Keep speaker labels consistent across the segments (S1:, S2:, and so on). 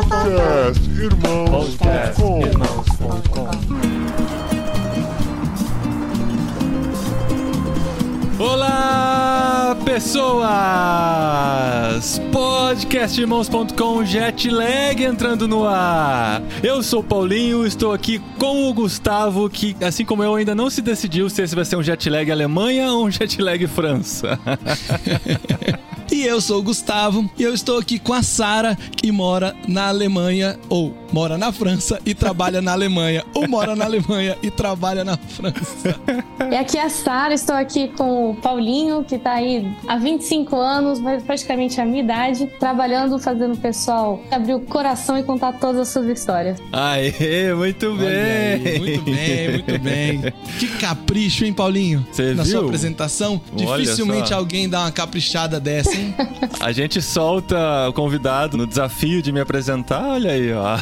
S1: Podcast Irmãos.com
S2: Olá, pessoas! Podcastirmãos.com Jetlag entrando no ar. Eu sou o Paulinho, estou aqui com o Gustavo, que assim como eu ainda não se decidiu se esse vai ser um jetlag Alemanha ou um jetlag França.
S3: E eu sou o Gustavo e eu estou aqui com a Sara, que mora na Alemanha ou mora na França e trabalha na Alemanha, ou mora na Alemanha e trabalha na França.
S4: E aqui é a Sara, estou aqui com o Paulinho, que está aí há 25 anos, praticamente a minha idade, trabalhando, fazendo o pessoal abrir o coração e contar todas as suas histórias.
S2: Aê, muito bem!
S3: Aí, muito bem, muito bem. Que capricho, hein, Paulinho?
S2: Você
S3: Na
S2: viu?
S3: sua apresentação,
S2: Olha
S3: dificilmente
S2: só.
S3: alguém dá uma caprichada dessa, hein?
S2: A gente solta o convidado no desafio de me apresentar, olha aí, ó.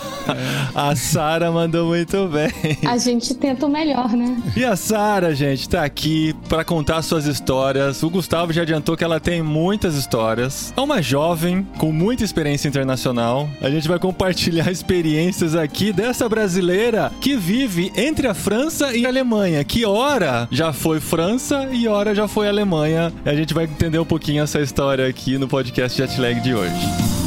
S2: A Sara mandou muito bem.
S4: A gente tenta o melhor, né?
S2: E a Sara, gente, tá aqui pra contar suas histórias. O Gustavo já adiantou que ela tem muitas histórias. É uma jovem com muita experiência internacional. A gente vai compartilhar experiências aqui dessa brasileira que vive entre a França e a Alemanha. Que hora já foi França e hora já foi Alemanha. E a gente vai entender um pouquinho essa história aqui no podcast Jetlag de hoje.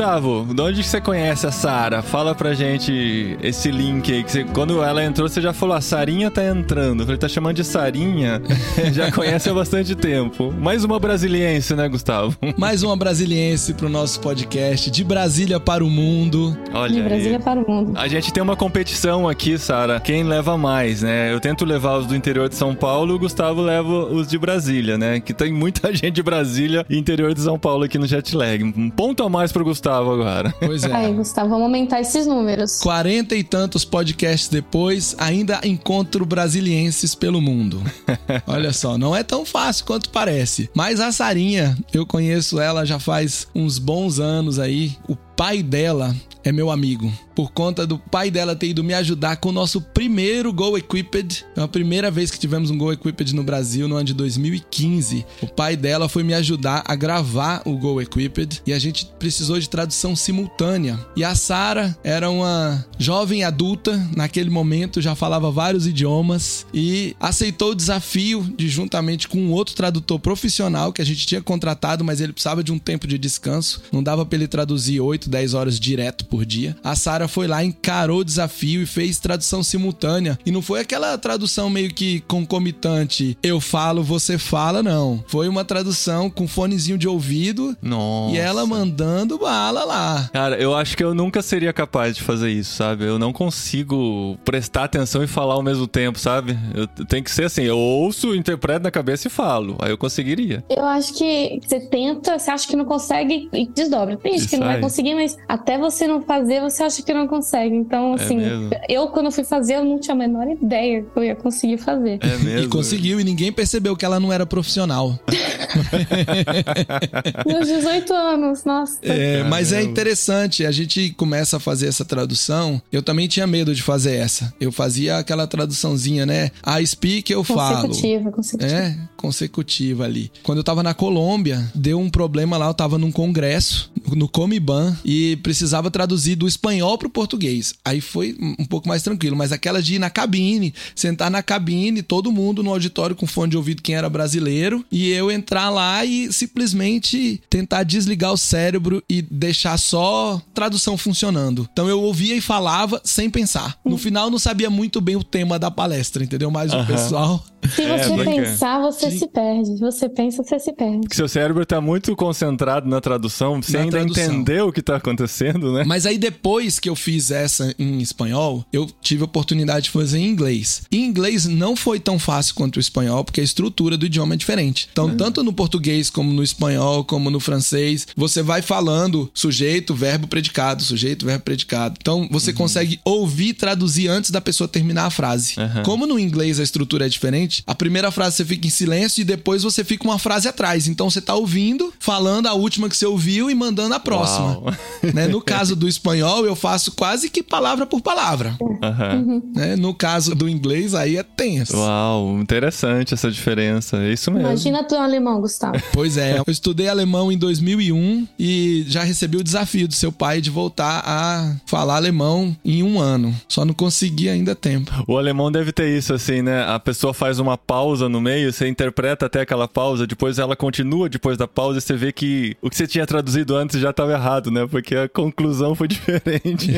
S2: Gustavo, de onde que você conhece a Sara? Fala pra gente esse link aí. Que você- quando ela entrou, você já falou: a Sarinha tá entrando. Eu falei: tá chamando de Sarinha? já conhece há bastante tempo. Mais uma brasiliense, né, Gustavo?
S3: Mais uma brasiliense pro nosso podcast, de Brasília para o mundo.
S2: Olha.
S4: De
S2: aí.
S4: Brasília para o mundo.
S2: A gente tem uma competição aqui, Sara. Quem leva mais, né? Eu tento levar os do interior de São Paulo, o Gustavo leva os de Brasília, né? Que tem muita gente de Brasília e interior de São Paulo aqui no Jetlag. Um ponto a mais pro Gustavo agora.
S3: Pois é.
S4: Aí, Gustavo, vamos aumentar esses números.
S3: Quarenta e tantos podcasts depois, ainda encontro brasilienses pelo mundo. Olha só, não é tão fácil quanto parece. Mas a Sarinha, eu conheço ela já faz uns bons anos aí. O pai dela é meu amigo. Por conta do pai dela ter ido me ajudar com o nosso primeiro Go Equipped. É a primeira vez que tivemos um Go Equipped no Brasil, no ano de 2015. O pai dela foi me ajudar a gravar o Go Equipped e a gente precisou de tradução simultânea. E a Sara era uma jovem adulta, naquele momento já falava vários idiomas e aceitou o desafio de juntamente com um outro tradutor profissional que a gente tinha contratado, mas ele precisava de um tempo de descanso. Não dava para ele traduzir 8, 10 horas direto por dia. A Sara foi lá, encarou o desafio e fez tradução simultânea. E não foi aquela tradução meio que concomitante, eu falo, você fala, não. Foi uma tradução com fonezinho de ouvido
S2: Nossa.
S3: e ela mandando bala lá.
S2: Cara, eu acho que eu nunca seria capaz de fazer isso, sabe? Eu não consigo prestar atenção e falar ao mesmo tempo, sabe? Eu tenho que ser assim, eu ouço, interpreto na cabeça e falo. Aí eu conseguiria.
S4: Eu acho que você tenta, você acha que não consegue e desdobra. Tem gente
S2: Isso
S4: que não vai conseguir, mas até você não fazer, você acha que não consegue. Então,
S2: É
S4: assim,
S2: mesmo?
S4: eu quando fui fazer, eu não tinha a menor ideia que eu ia conseguir fazer.
S2: É mesmo.
S3: E conseguiu, e ninguém percebeu que ela não era profissional.
S4: Meus 18 anos, nossa.
S3: É, mas é interessante, a gente começa a fazer essa tradução. Eu também tinha medo de fazer essa. Eu fazia aquela traduçãozinha, né? I speak, eu falo.
S4: Consecutiva, consecutiva.
S3: É, consecutiva ali. Quando eu tava na Colômbia, deu um problema lá, eu tava num congresso, no Comiban, e precisava traduzir do espanhol pro português. Aí foi um pouco mais tranquilo, mas aquela de ir na cabine, sentar na cabine, todo mundo no auditório com fone de ouvido, quem era brasileiro, e eu entrar lá e simplesmente tentar desligar o cérebro e deixar só tradução funcionando. Então eu ouvia e falava sem pensar. No final não sabia muito bem o tema da palestra, entendeu? Mas o
S2: Aham.
S3: pessoal
S4: Se
S2: É,
S4: você
S2: bacana.
S4: pensar, você
S3: Sim.
S4: se perde. Se você pensa, você se perde.
S2: Porque seu cérebro tá muito concentrado na tradução, sem
S3: Na
S2: ainda
S3: tradução.
S2: entender o que tá acontecendo, né?
S3: Mas aí depois que eu fiz essa em espanhol, eu tive a oportunidade de fazer em inglês. Em inglês não foi tão fácil quanto o espanhol, porque a estrutura do idioma é diferente. Então, tanto no português como no espanhol, como no francês, você vai falando sujeito, verbo, predicado, sujeito, verbo, predicado. Então, você consegue ouvir e traduzir antes da pessoa terminar a frase.
S2: Aham.
S3: Como no inglês a estrutura é diferente, seguinte: a primeira frase você fica em silêncio e depois você fica uma frase atrás. Então você tá ouvindo, falando a última que você ouviu e mandando a próxima. Né? No caso do espanhol, eu faço quase que palavra por palavra.
S2: Aham.
S3: né? No caso do inglês, aí é tenso.
S2: Uau, interessante essa diferença. É isso mesmo.
S4: Imagina tu em alemão, Gustavo.
S3: Pois é, eu estudei alemão em 2001 e já recebi o desafio do seu pai de voltar a falar alemão em um ano. Só não consegui ainda tempo.
S2: O alemão deve ter isso, assim, né? A pessoa faz uma pausa no meio, você interpreta até aquela pausa, depois ela continua depois da pausa e você vê que o que você tinha traduzido antes já estava errado, né? Porque a conclusão foi diferente.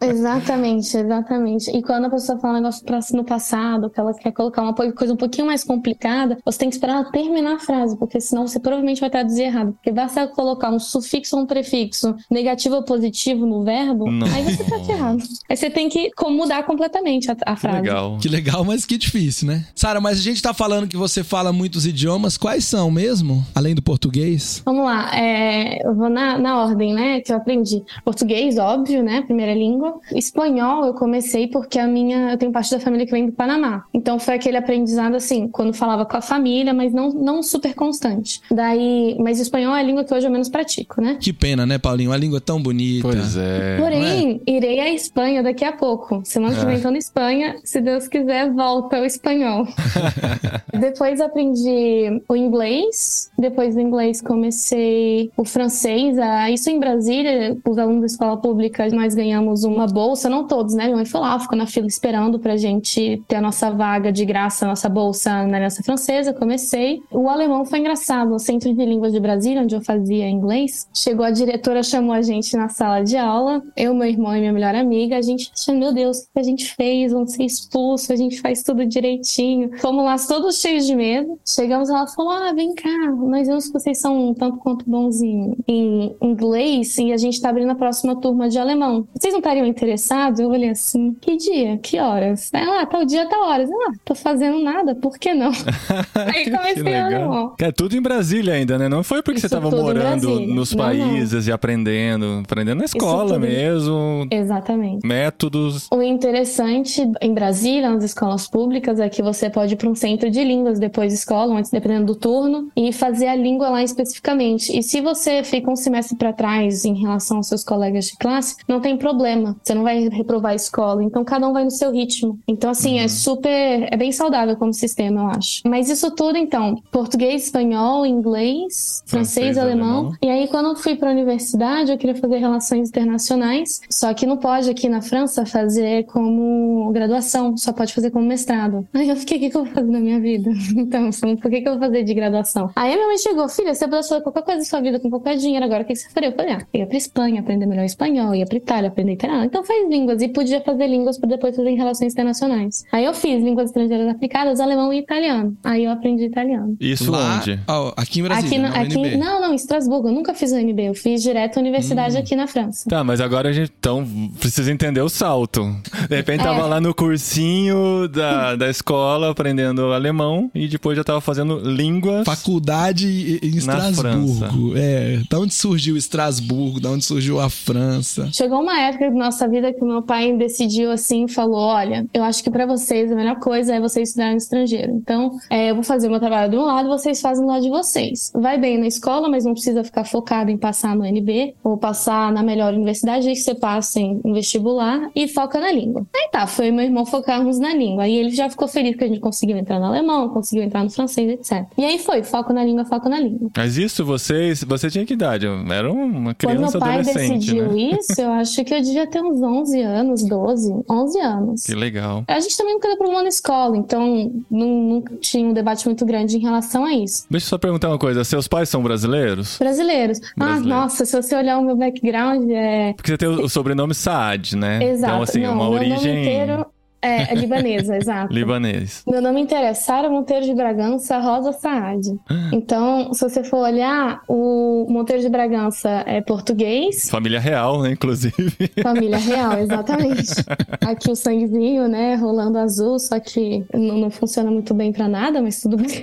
S4: Exatamente, exatamente. E quando a pessoa fala um negócio pra- no passado, que ela quer colocar uma coisa um pouquinho mais complicada, você tem que esperar ela terminar a frase, porque senão você provavelmente vai traduzir errado. Porque basta colocar um sufixo ou um prefixo negativo ou positivo no verbo,
S2: Nossa.
S4: aí você tá ferrado. Aí você tem que mudar completamente a, a frase.
S2: Legal.
S3: Que legal, mas que difícil, né? Sara, mas a gente tá falando que você fala muitos idiomas. Quais são mesmo? Além do português?
S4: Vamos lá, é, eu vou na, na ordem, né, que eu aprendi. Português, óbvio, né, primeira língua. Espanhol eu comecei porque a minha, eu tenho parte da família que vem do Panamá. Então foi aquele aprendizado assim, quando falava com a família, mas não, não super constante. Daí, mas espanhol é a língua que hoje eu menos pratico, né?
S3: Que pena, né, Paulinho? Uma língua tão bonita.
S2: Pois é.
S4: Porém, irei à Espanha daqui a pouco. Semana que vem tô na Espanha. Se Deus quiser, volta ao espanhol. Depois aprendi o inglês. Depois do inglês comecei o francês. Ah, Isso em Brasília, os alunos da escola pública, nós ganhamos uma bolsa, não todos, né? Minha mãe foi lá, ficou na fila esperando pra gente ter a nossa vaga de graça, a nossa bolsa na Aliança Francesa. Comecei. O alemão foi engraçado. No Centro de Línguas de Brasília, onde eu fazia inglês, chegou a diretora, chamou a gente na sala de aula, eu, meu irmão e minha melhor amiga. A gente achando, meu Deus, o que a gente fez? Vamos ser expulsos, a gente faz tudo direitinho. Fomos lá todos cheios de medo. Chegamos, ela falou: Ah, vem cá, nós vemos que vocês são um tanto quanto bons em, em inglês e a gente tá abrindo a próxima turma de alemão. Vocês não estariam interessados? Eu olhei assim: Que dia? Que horas? Ela, ah, tal dia, tal horas. Ah, tô fazendo nada, por que não? Aí comecei o alemão.
S2: É tudo em Brasília ainda, né? Não foi porque
S4: Isso
S2: você tava morando nos
S4: Não,
S2: países e aprendendo. Aprendendo na escola mesmo.
S4: Exatamente.
S2: Métodos.
S4: O interessante em Brasília, nas escolas públicas, é que você pode ir para um centro de línguas depois da escola, antes, dependendo do turno, e fazer a língua lá especificamente. E se você fica um semestre para trás em relação aos seus colegas de classe, não tem problema. Você não vai reprovar a escola. Então, cada um vai no seu ritmo. Então, assim, é super. É bem saudável como sistema, eu acho. Mas isso tudo, então, português, espanhol, inglês, francês,
S2: Francês,
S4: alemão.
S2: alemão.
S4: E aí, quando eu fui para a universidade, eu queria fazer relações internacionais. Só que não pode aqui na França fazer como graduação, só pode fazer como mestrado. Aí eu o que, que eu vou fazer na minha vida? Então, por que, que eu vou fazer de graduação? Aí a minha mãe chegou, filha, você pudesse fazer qualquer coisa da sua vida com qualquer dinheiro agora, o que, que você faria? Eu falei, ah, ia pra Espanha, aprender melhor espanhol, ia pra Itália, aprender italiano. Então faz línguas e podia fazer línguas para depois fazer em relações internacionais. Aí eu fiz línguas estrangeiras aplicadas, alemão e italiano. Aí eu aprendi italiano.
S2: Isso
S3: Lá-
S2: onde?
S3: Ó, aqui em Brasília,
S4: Aqui,
S3: no
S4: na- aqui,
S3: UNB.
S4: não, não, em Estrasburgo. Eu nunca fiz UNB. Eu fiz direto a universidade aqui na França.
S2: Tá, mas agora a gente então precisa entender o salto. De repente
S4: É.
S2: tava lá no cursinho da, da escola aprendendo alemão e depois já tava fazendo línguas.
S3: Faculdade em Estrasburgo. É, da onde surgiu Estrasburgo, da onde surgiu a França.
S4: Chegou uma época da nossa vida que o meu pai decidiu assim, falou: Olha, eu acho que pra vocês a melhor coisa é vocês estudarem no estrangeiro. Então, é, eu vou fazer o meu trabalho do meu lado, vocês fazem do lado de vocês. Vai bem na escola, mas não precisa ficar focado em passar no NB ou passar na melhor universidade, aí que você passa em vestibular e foca na língua. Aí tá, foi eu e meu irmão focarmos na língua. Aí ele já ficou feliz a gente conseguiu entrar no alemão, conseguiu entrar no francês, etc. E aí foi, foco na língua, foco na língua.
S2: Mas isso vocês. Você tinha que idade? Eu Era uma
S4: Quando meu
S2: criança
S4: pai
S2: adolescente,
S4: decidiu
S2: né?
S4: isso, eu acho que eu devia ter uns 11 anos, 12, 11 anos.
S2: Que legal.
S4: A gente também nunca deu problema na escola, então não- nunca tinha um debate muito grande em relação a isso.
S2: Deixa eu só perguntar uma coisa. Seus pais são brasileiros?
S4: Brasileiros. Ah,
S2: Brasileiros.
S4: nossa, se você olhar o meu background, é.
S2: Porque você tem o sobrenome Saad, né?
S4: Exato.
S2: Então, assim,
S4: não,
S2: uma origem
S4: inteiro é, é libanesa, exato.
S2: libanês.
S4: Meu nome inteiro é Sara Monteiro de Bragança Rosa Saad. Então, se você for olhar, o Monteiro de Bragança é português,
S2: Família real, né? Inclusive.
S4: Família real, exatamente. Aqui o sanguezinho, né, rolando azul, só que não, não funciona muito bem pra nada, mas tudo bem.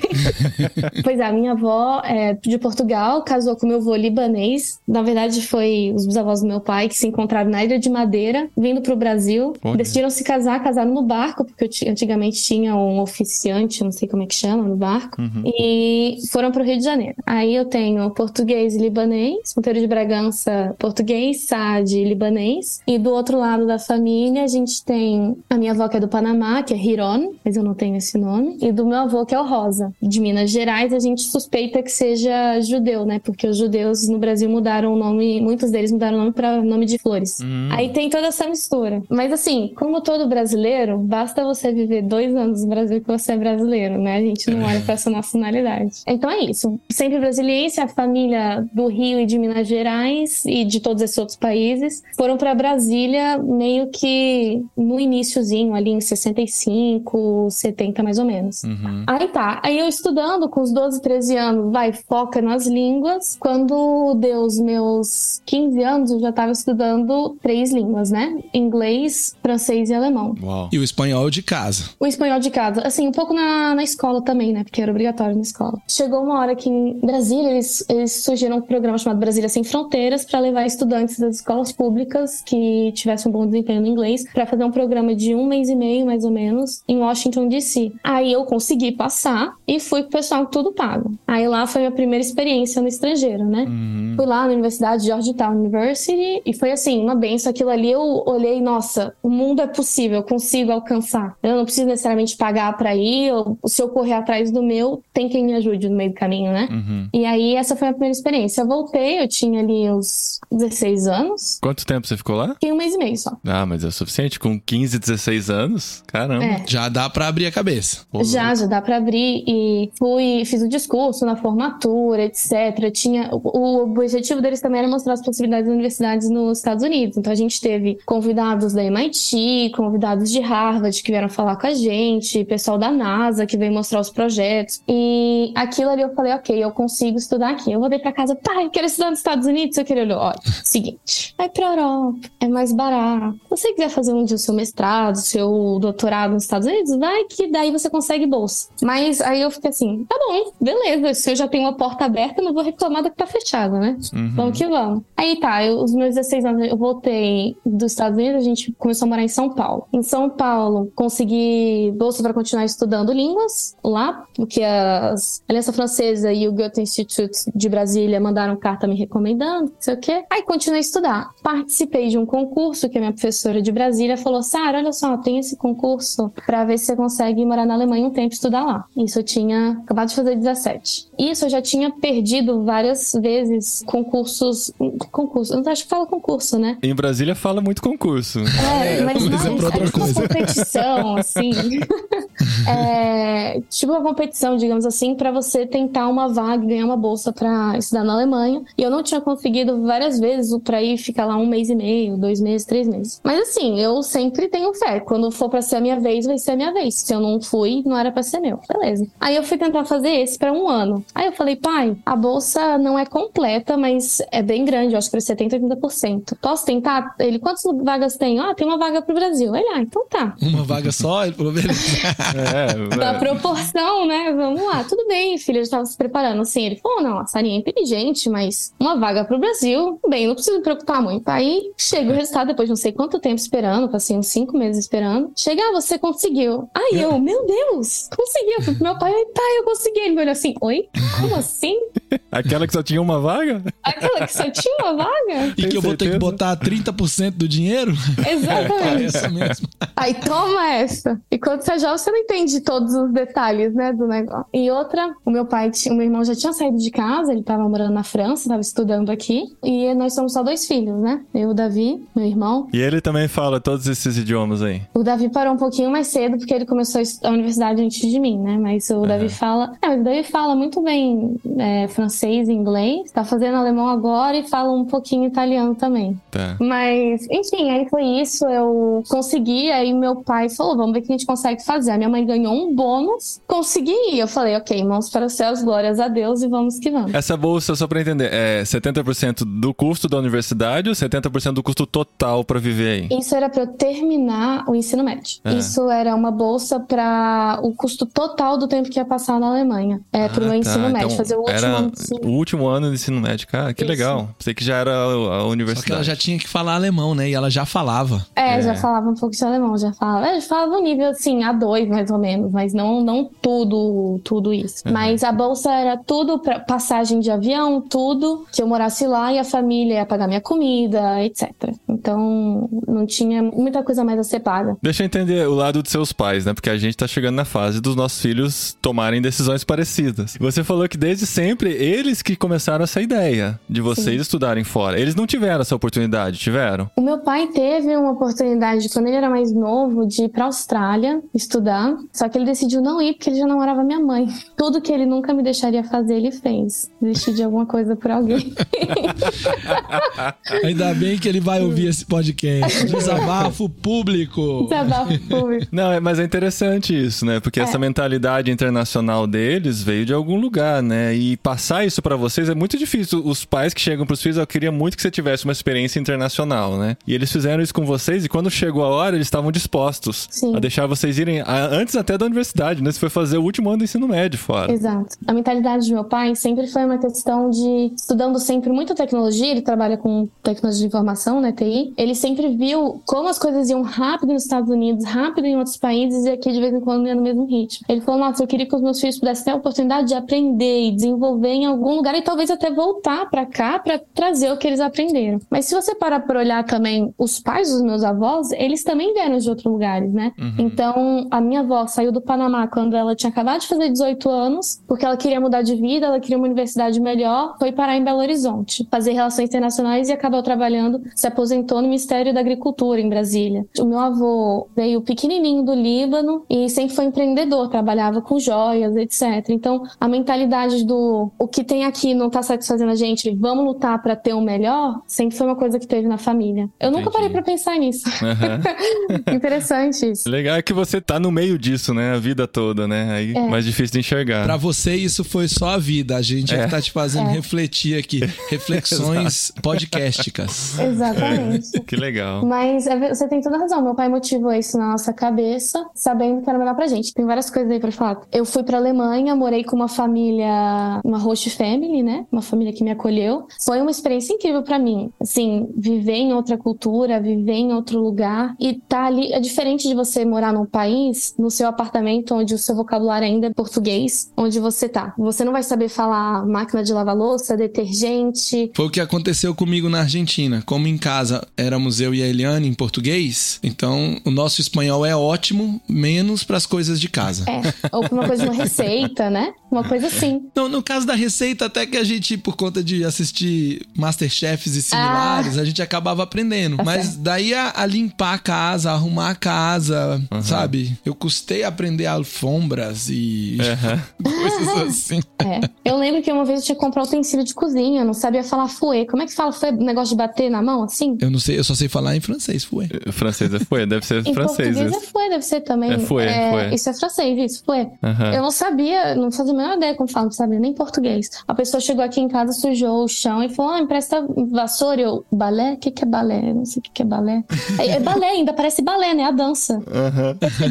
S4: pois é, a minha avó é de Portugal, casou com meu avô libanês. Na verdade, foi os bisavós do meu pai que se encontraram na Ilha de Madeira, vindo pro Brasil.
S2: Olha.
S4: Decidiram se casar, casaram no barco, porque eu ti- antigamente tinha um oficiante, não sei como é que chama, no barco,
S2: Uhum.
S4: e foram para o Rio de Janeiro. Aí eu tenho português e libanês, Monteiro de Bragança, português, Sade e libanês. E do outro lado da família, a gente tem a minha avó que é do Panamá, que é Hiron, mas eu não tenho esse nome, e do meu avô que é o Rosa, de Minas Gerais. A gente suspeita que seja judeu, né? Porque os judeus no Brasil mudaram o nome, muitos deles mudaram o nome para nome de flores.
S2: Hum.
S4: Aí tem toda essa mistura. Mas assim, como todo brasileiro, basta você viver dois anos no Brasil que você é brasileiro, né? A gente não olha pra sua nacionalidade. Então é isso. Sempre brasiliense, a família do Rio e de Minas Gerais e de todos esses outros países foram pra Brasília meio que no iníciozinho, ali em 65, 70 mais ou menos.
S2: Uhum.
S4: Aí tá, aí eu estudando com os 12, 13 anos, vai, foca nas línguas. Quando deu os meus 15 anos, eu já tava estudando três línguas, né? Inglês, francês e alemão.
S2: Uau.
S3: E o espanhol de casa.
S4: O espanhol de casa, assim, um pouco na, na escola também, né? Porque era obrigatório na escola. Chegou uma hora que em Brasília eles, eles surgiram um programa chamado Brasília Sem Fronteiras para levar estudantes das escolas públicas que tivessem um bom desempenho no inglês para fazer um programa de um mês e meio, mais ou menos, em Washington DC. Aí eu consegui passar e fui com o pessoal tudo pago. Aí lá foi a minha primeira experiência no estrangeiro, né?
S2: Uhum.
S4: Fui lá na Universidade Georgetown University e foi assim, uma benção. Aquilo ali eu olhei, nossa, o mundo é possível, eu consigo alcançar. Eu não preciso necessariamente pagar pra ir, ou se eu correr atrás do meu, tem quem me ajude no meio do caminho, né?
S2: Uhum.
S4: E aí essa foi a primeira experiência. Eu voltei, eu tinha ali uns 16 anos,
S2: Quanto tempo você ficou lá?
S4: fiquei um mês e meio só.
S2: Ah, mas é o suficiente? Com 15, 16 anos? Caramba.
S4: É.
S3: Já dá pra abrir a cabeça.
S2: Pô,
S4: Já, já dá pra abrir e fui, fiz o discurso na formatura, etc. Tinha, o, o objetivo deles também era mostrar as possibilidades das universidades nos Estados Unidos. Então a gente teve convidados da MIT, convidados de Harvard que vieram falar com a gente, pessoal da NASA que veio mostrar os projetos. E aquilo ali eu falei, ok, eu consigo estudar aqui. Eu voltei pra casa, pai, eu quero estudar nos Estados Unidos. Eu queria, olha, seguinte, vai pra Europa, é mais barato. Se você quiser fazer um dia o seu mestrado, seu doutorado nos Estados Unidos, vai que daí você consegue bolsa. Mas aí eu fiquei assim, tá bom, beleza, se eu já tenho uma porta aberta, não vou reclamar da que tá fechada, né?
S2: Uhum.
S4: Vamos que vamos. Aí tá, eu, os meus 16 anos eu voltei dos Estados Unidos, a gente começou a morar em São Paulo. Em São Paulo, consegui bolsa para continuar estudando línguas lá, porque a Aliança Francesa e o Goethe Institute de Brasília mandaram carta me recomendando, não sei o quê. Aí continuei a estudar. Participei de um concurso que a minha professora de Brasília falou: Sara, olha só, tem esse concurso para ver se você consegue morar na Alemanha um tempo e estudar lá. Isso eu tinha acabado de fazer 17. Isso eu já tinha perdido várias vezes concursos. Concurso, eu não acho que fala concurso, né?
S2: Em Brasília fala muito concurso.
S4: É, mas
S3: mas é
S4: não,
S3: pra outra
S4: é tipo uma
S3: coisa.
S4: Competição, assim. É, tipo uma competição, digamos assim, pra você tentar uma vaga e ganhar uma bolsa pra estudar na Alemanha. E eu não tinha conseguido várias vezes pra ir ficar lá um mês e meio, dois meses, três meses. Mas assim, eu sempre tenho fé. Quando for pra ser a minha vez, vai ser a minha vez. Se eu não fui, não era pra ser meu. Beleza. Aí eu fui tentar fazer esse pra um ano. Aí eu falei, pai, a bolsa não é completa, mas é bem grande, eu acho que era 70, 80%. Posso tentar? Ele, quantas vagas tem? Ah, tem uma vaga pro Brasil. Ele, ah, então tá.
S3: Uma vaga só, ele falou, beleza.
S2: É,
S4: Da
S2: é.
S4: proporção, né? Vamos lá. Tudo bem, filho, eu já tava se preparando. Assim, ele falou, não, a Sarinha é inteligente, mas uma vaga pro Brasil, bem, não preciso me preocupar muito. Aí chega o resultado depois de não sei quanto tempo esperando, passei uns cinco meses esperando. Chega, ah, você conseguiu. Aí eu, meu Deus, consegui. Eu fui pro meu pai, pai, eu consegui. Ele me olhou assim, oi? Como assim?
S2: Aquela que só tinha uma vaga?
S4: Aquela que só tinha uma vaga?
S3: E que eu vou ter que
S2: certeza?
S3: botar 30% do dinheiro?
S4: Exatamente.
S3: Parece mesmo.
S4: Aí toma essa. E quando você é jovem, você não entende todos os detalhes, né, do negócio. E outra, o meu pai, tinha- o meu irmão já tinha saído de casa, ele tava morando na França, tava estudando aqui. E nós somos só dois filhos, né? Eu, o Davi, meu irmão.
S2: E ele também fala todos esses idiomas aí.
S4: O Davi parou um pouquinho mais cedo, porque ele começou a universidade antes de mim, né? Mas o Davi fala. É, mas o Davi fala muito bem é, francês e inglês. Tá fazendo alemão agora e fala um pouquinho italiano também.
S2: Tá.
S4: Mas, enfim, aí foi isso. Eu consegui. Aí meu pai falou: vamos ver o que a gente consegue fazer. A minha mãe ganhou um bônus, consegui ir. Eu falei, ok, mãos para os céus, glórias a Deus e vamos que vamos.
S2: Essa bolsa, só pra entender, é 70% do custo da universidade ou 70% do custo total pra viver aí?
S4: Isso era para eu terminar o ensino médio.
S2: É.
S4: Isso era uma bolsa para o custo total do tempo que ia passar na Alemanha. É, pro meu
S2: Ah,
S4: ensino
S2: tá.
S4: médio,
S2: Então,
S4: fazer o último ano do
S2: o último ano de ensino médio. Cara, que
S4: Isso.
S2: legal. Pensei que já era a, a
S3: Só que ela
S2: universidade.
S3: já tinha que falar alemão, né? E ela já falava.
S4: É,
S2: É.
S4: já falava um pouco de alemão, já falava. É, já falava um nível assim, A2 mais ou menos, mas não, não tudo, tudo isso.
S2: Uhum.
S4: Mas a bolsa era tudo, pra, passagem de avião, tudo, que eu morasse lá e a família ia pagar minha comida, etc. Então não tinha muita coisa mais a ser paga.
S2: Deixa eu entender o lado dos seus pais, né? Porque a gente tá chegando na fase dos nossos filhos tomarem decisões parecidas. Você falou que desde sempre eles que começaram essa ideia de vocês
S4: Sim.
S2: estudarem fora. Eles não tiveram essa oportunidade, tiveram?
S4: O meu pai teve uma oportunidade, quando ele era mais novo, de ir pra Austrália estudar. Só que ele decidiu não ir porque ele já namorava minha mãe. Tudo que ele nunca me deixaria fazer, ele fez. Desistir de alguma coisa por alguém.
S3: Ainda bem que ele vai ouvir esse podcast. Desabafo público.
S4: Desabafo público.
S2: Não, é- mas é interessante isso, né? Porque essa mentalidade internacional deles veio de algum lugar, né? E passar isso pra vocês é muito difícil. Os pais que chegam pros filhos, eu queria muito que você tivesse uma experiência internacional, né? E eles fizeram isso com vocês e quando chegou a hora, eles estavam dispostos
S4: Sim.
S2: a deixar vocês irem a- antes até da universidade, né? Você foi fazer o último ano do ensino médio fora.
S4: Exato. A mentalidade do meu pai sempre foi uma questão de estudando sempre muita tecnologia, ele trabalha com tecnologia de informação, né, TI. Ele sempre viu como as coisas iam rápido nos Estados Unidos, rápido em outros países e aqui de vez em quando ia no mesmo ritmo. Ele falou: "Nossa, eu queria que os meus filhos pudessem ter a oportunidade de aprender e desenvolver em algum lugar e talvez até voltar pra cá pra trazer o que eles aprenderam". Mas se você parar por olhar também os pais dos meus avós, eles também vieram de outros lugares, né? Então, a minha avó saiu do Panamá quando ela tinha acabado de fazer 18 anos, porque ela queria mudar de vida, ela queria uma universidade melhor, foi parar em Belo Horizonte, fazer relações internacionais e acabou trabalhando, se aposentou no Ministério da Agricultura em Brasília. O meu avô veio pequenininho do Líbano e sempre foi empreendedor, trabalhava com joias, etc. Então, a mentalidade do o que tem aqui não tá satisfazendo a gente, vamos lutar para ter o melhor, sempre foi uma coisa que teve na família. Eu nunca
S2: Entendi.
S4: parei para pensar nisso.
S2: Aham.
S4: Interessante isso.
S2: Legal é que você tá no meio disso, né? A vida toda, né? Aí
S4: É.
S2: mais difícil de enxergar.
S3: Pra você, isso foi só a vida. A gente é,
S2: É.
S3: que tá te fazendo
S4: É.
S3: refletir aqui. Reflexões podcasticas.
S4: Exatamente.
S2: Que legal.
S4: Mas é- você tem toda a razão. Meu pai motivou isso na nossa cabeça, sabendo que era melhor pra gente. Tem várias coisas aí pra falar. Eu fui pra Alemanha, morei com uma família, uma host family, né? Uma família que me acolheu. Foi uma experiência incrível pra mim. Assim, viver em outra cultura, viver em outro lugar e tá ali. É diferente de você morar num país, no seu apartamento, onde o seu vocabulário ainda é português, onde você tá. Você não vai saber falar máquina de lavar louça, detergente,
S3: Foi o que aconteceu comigo na Argentina. Como em casa éramos eu e a Eliane em português, então o nosso espanhol é ótimo, menos pras coisas de casa.
S4: É, ou pra uma coisa de uma receita, né? Uma coisa assim.
S3: Não, no caso da receita, até que a gente, por conta de assistir Masterchefs e similares, a gente acabava aprendendo.
S4: Tá
S3: Mas
S4: certo.
S3: daí a, a limpar a casa, a arrumar a casa, sabe? Eu custei aprender alfombras e
S2: Aham.
S3: coisas assim.
S4: É. Eu lembro que uma vez eu tinha que comprar utensílio de cozinha, eu não sabia falar fouet. Como é que fala fouet? Negócio de bater na mão, assim?
S3: Eu não sei, eu só sei falar em francês, foi.
S2: O francês é foi, deve ser
S4: Em
S2: francês.
S4: português é fouet, deve ser também.
S2: É fouet, fouet.
S4: Isso é francês, isso, fouet.
S2: Aham.
S4: Eu não sabia, não fazia a menor ideia como fala, não sabia nem português. A pessoa chegou aqui em casa, sujou o chão e falou: Ah, empresta vassoura. Eu, balé? O que, que é balé? Eu não sei o que, que é balé. É, é balé ainda, parece balé, né? A dança.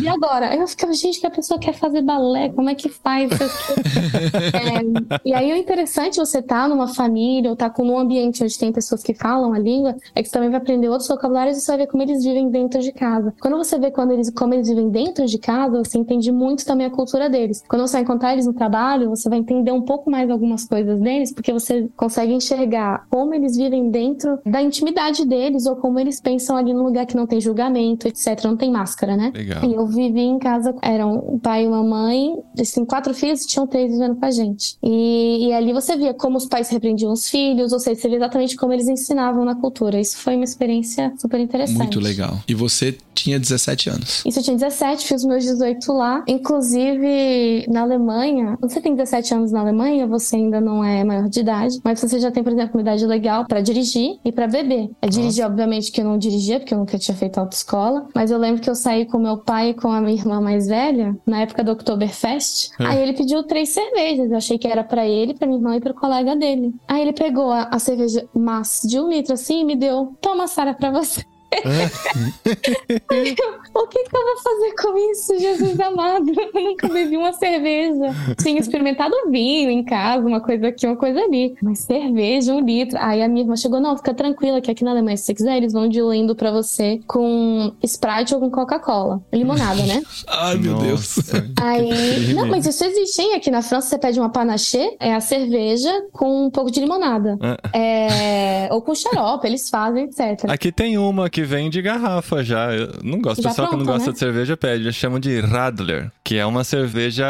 S4: E agora? Eu ficava, gente, que a pessoa quer fazer balé, como é que faz? É, e aí o interessante você tá numa família ou tá com um ambiente onde tem pessoas que falam a língua, é que você também vai aprender outros vocabulários e você vai ver como eles vivem dentro de casa. Quando você vê quando eles, como eles vivem dentro de casa, você entende muito também a cultura deles. Quando você vai encontrar eles no trabalho, você vai entender um pouco mais algumas coisas deles, porque você consegue enxergar como eles vivem dentro da intimidade deles ou como eles pensam ali num lugar que não tem julgamento, etc. Não tem máscara, né?
S2: Legal.
S4: E eu vivi em casa, eram um pai e uma mãe, assim, quatro filhos e tinham três vivendo com a gente. E, e ali você via como os pais repreendiam os filhos, ou seja, você via exatamente como eles ensinavam na cultura. Isso foi uma experiência super interessante.
S3: Muito legal. E você tinha 17 anos.
S4: Isso eu tinha 17, fiz meus 18 lá. Inclusive, na Alemanha, quando você tem 17 anos na Alemanha, você ainda não é maior de idade, mas você já tem, por exemplo, uma idade legal pra dirigir e pra beber. É dirigir, obviamente, que eu não dirigia, porque eu nunca tinha feito autoescola, mas eu lembro que eu saí com meu pai e com a minha irmã mais velha, na época do Oktoberfest.
S2: É.
S4: Aí ele pediu três cervejas. Eu achei que era pra ele, pra minha irmã e pro colega dele. Aí ele pegou a, a cerveja massa de um litro assim e me deu. Toma, Sara, pra você. O que, que eu vou fazer com isso, Jesus amado? Eu nunca bebi uma cerveja. Tinha experimentado vinho em casa, uma coisa aqui, uma coisa ali. Mas cerveja, um litro. Aí a minha irmã chegou: não, fica tranquila, que aqui na Alemanha, se você quiser, eles vão diluindo pra você com Sprite ou com Coca-Cola. Limonada, né?
S3: Ai, meu Deus.
S4: Aí. Não, mas isso existe, hein? Aqui na França você pede uma panaché, é a cerveja com um pouco de limonada. É... Ou com xarope, eles fazem, etc.
S2: Aqui tem uma que vem de garrafa já. Eu não gosto. O pessoal que não gosta
S4: né?
S2: de cerveja pede. Eles chamam de Radler, que é uma cerveja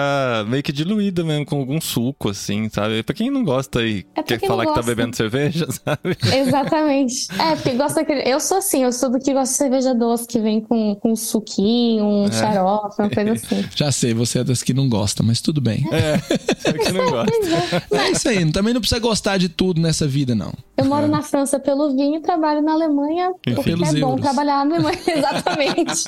S2: meio que diluída mesmo, com algum suco, assim, sabe? Pra quem não gosta e
S4: É
S2: quer falar que tá bebendo cerveja, sabe?
S4: Exatamente. É, porque gosta. Eu sou assim, eu sou do que gosta de cerveja doce, que vem com, com um suquinho, um
S2: É.
S4: xarope, uma coisa assim.
S3: Já sei, você é das que não gosta, mas tudo bem.
S2: É, sabe que não gosta.
S4: É.
S3: É isso aí, também não precisa gostar de tudo nessa vida, não.
S4: Eu moro na França pelo vinho e trabalho na Alemanha
S3: Pelos
S4: é bom
S3: euros.
S4: trabalhar na Alemanha. Exatamente.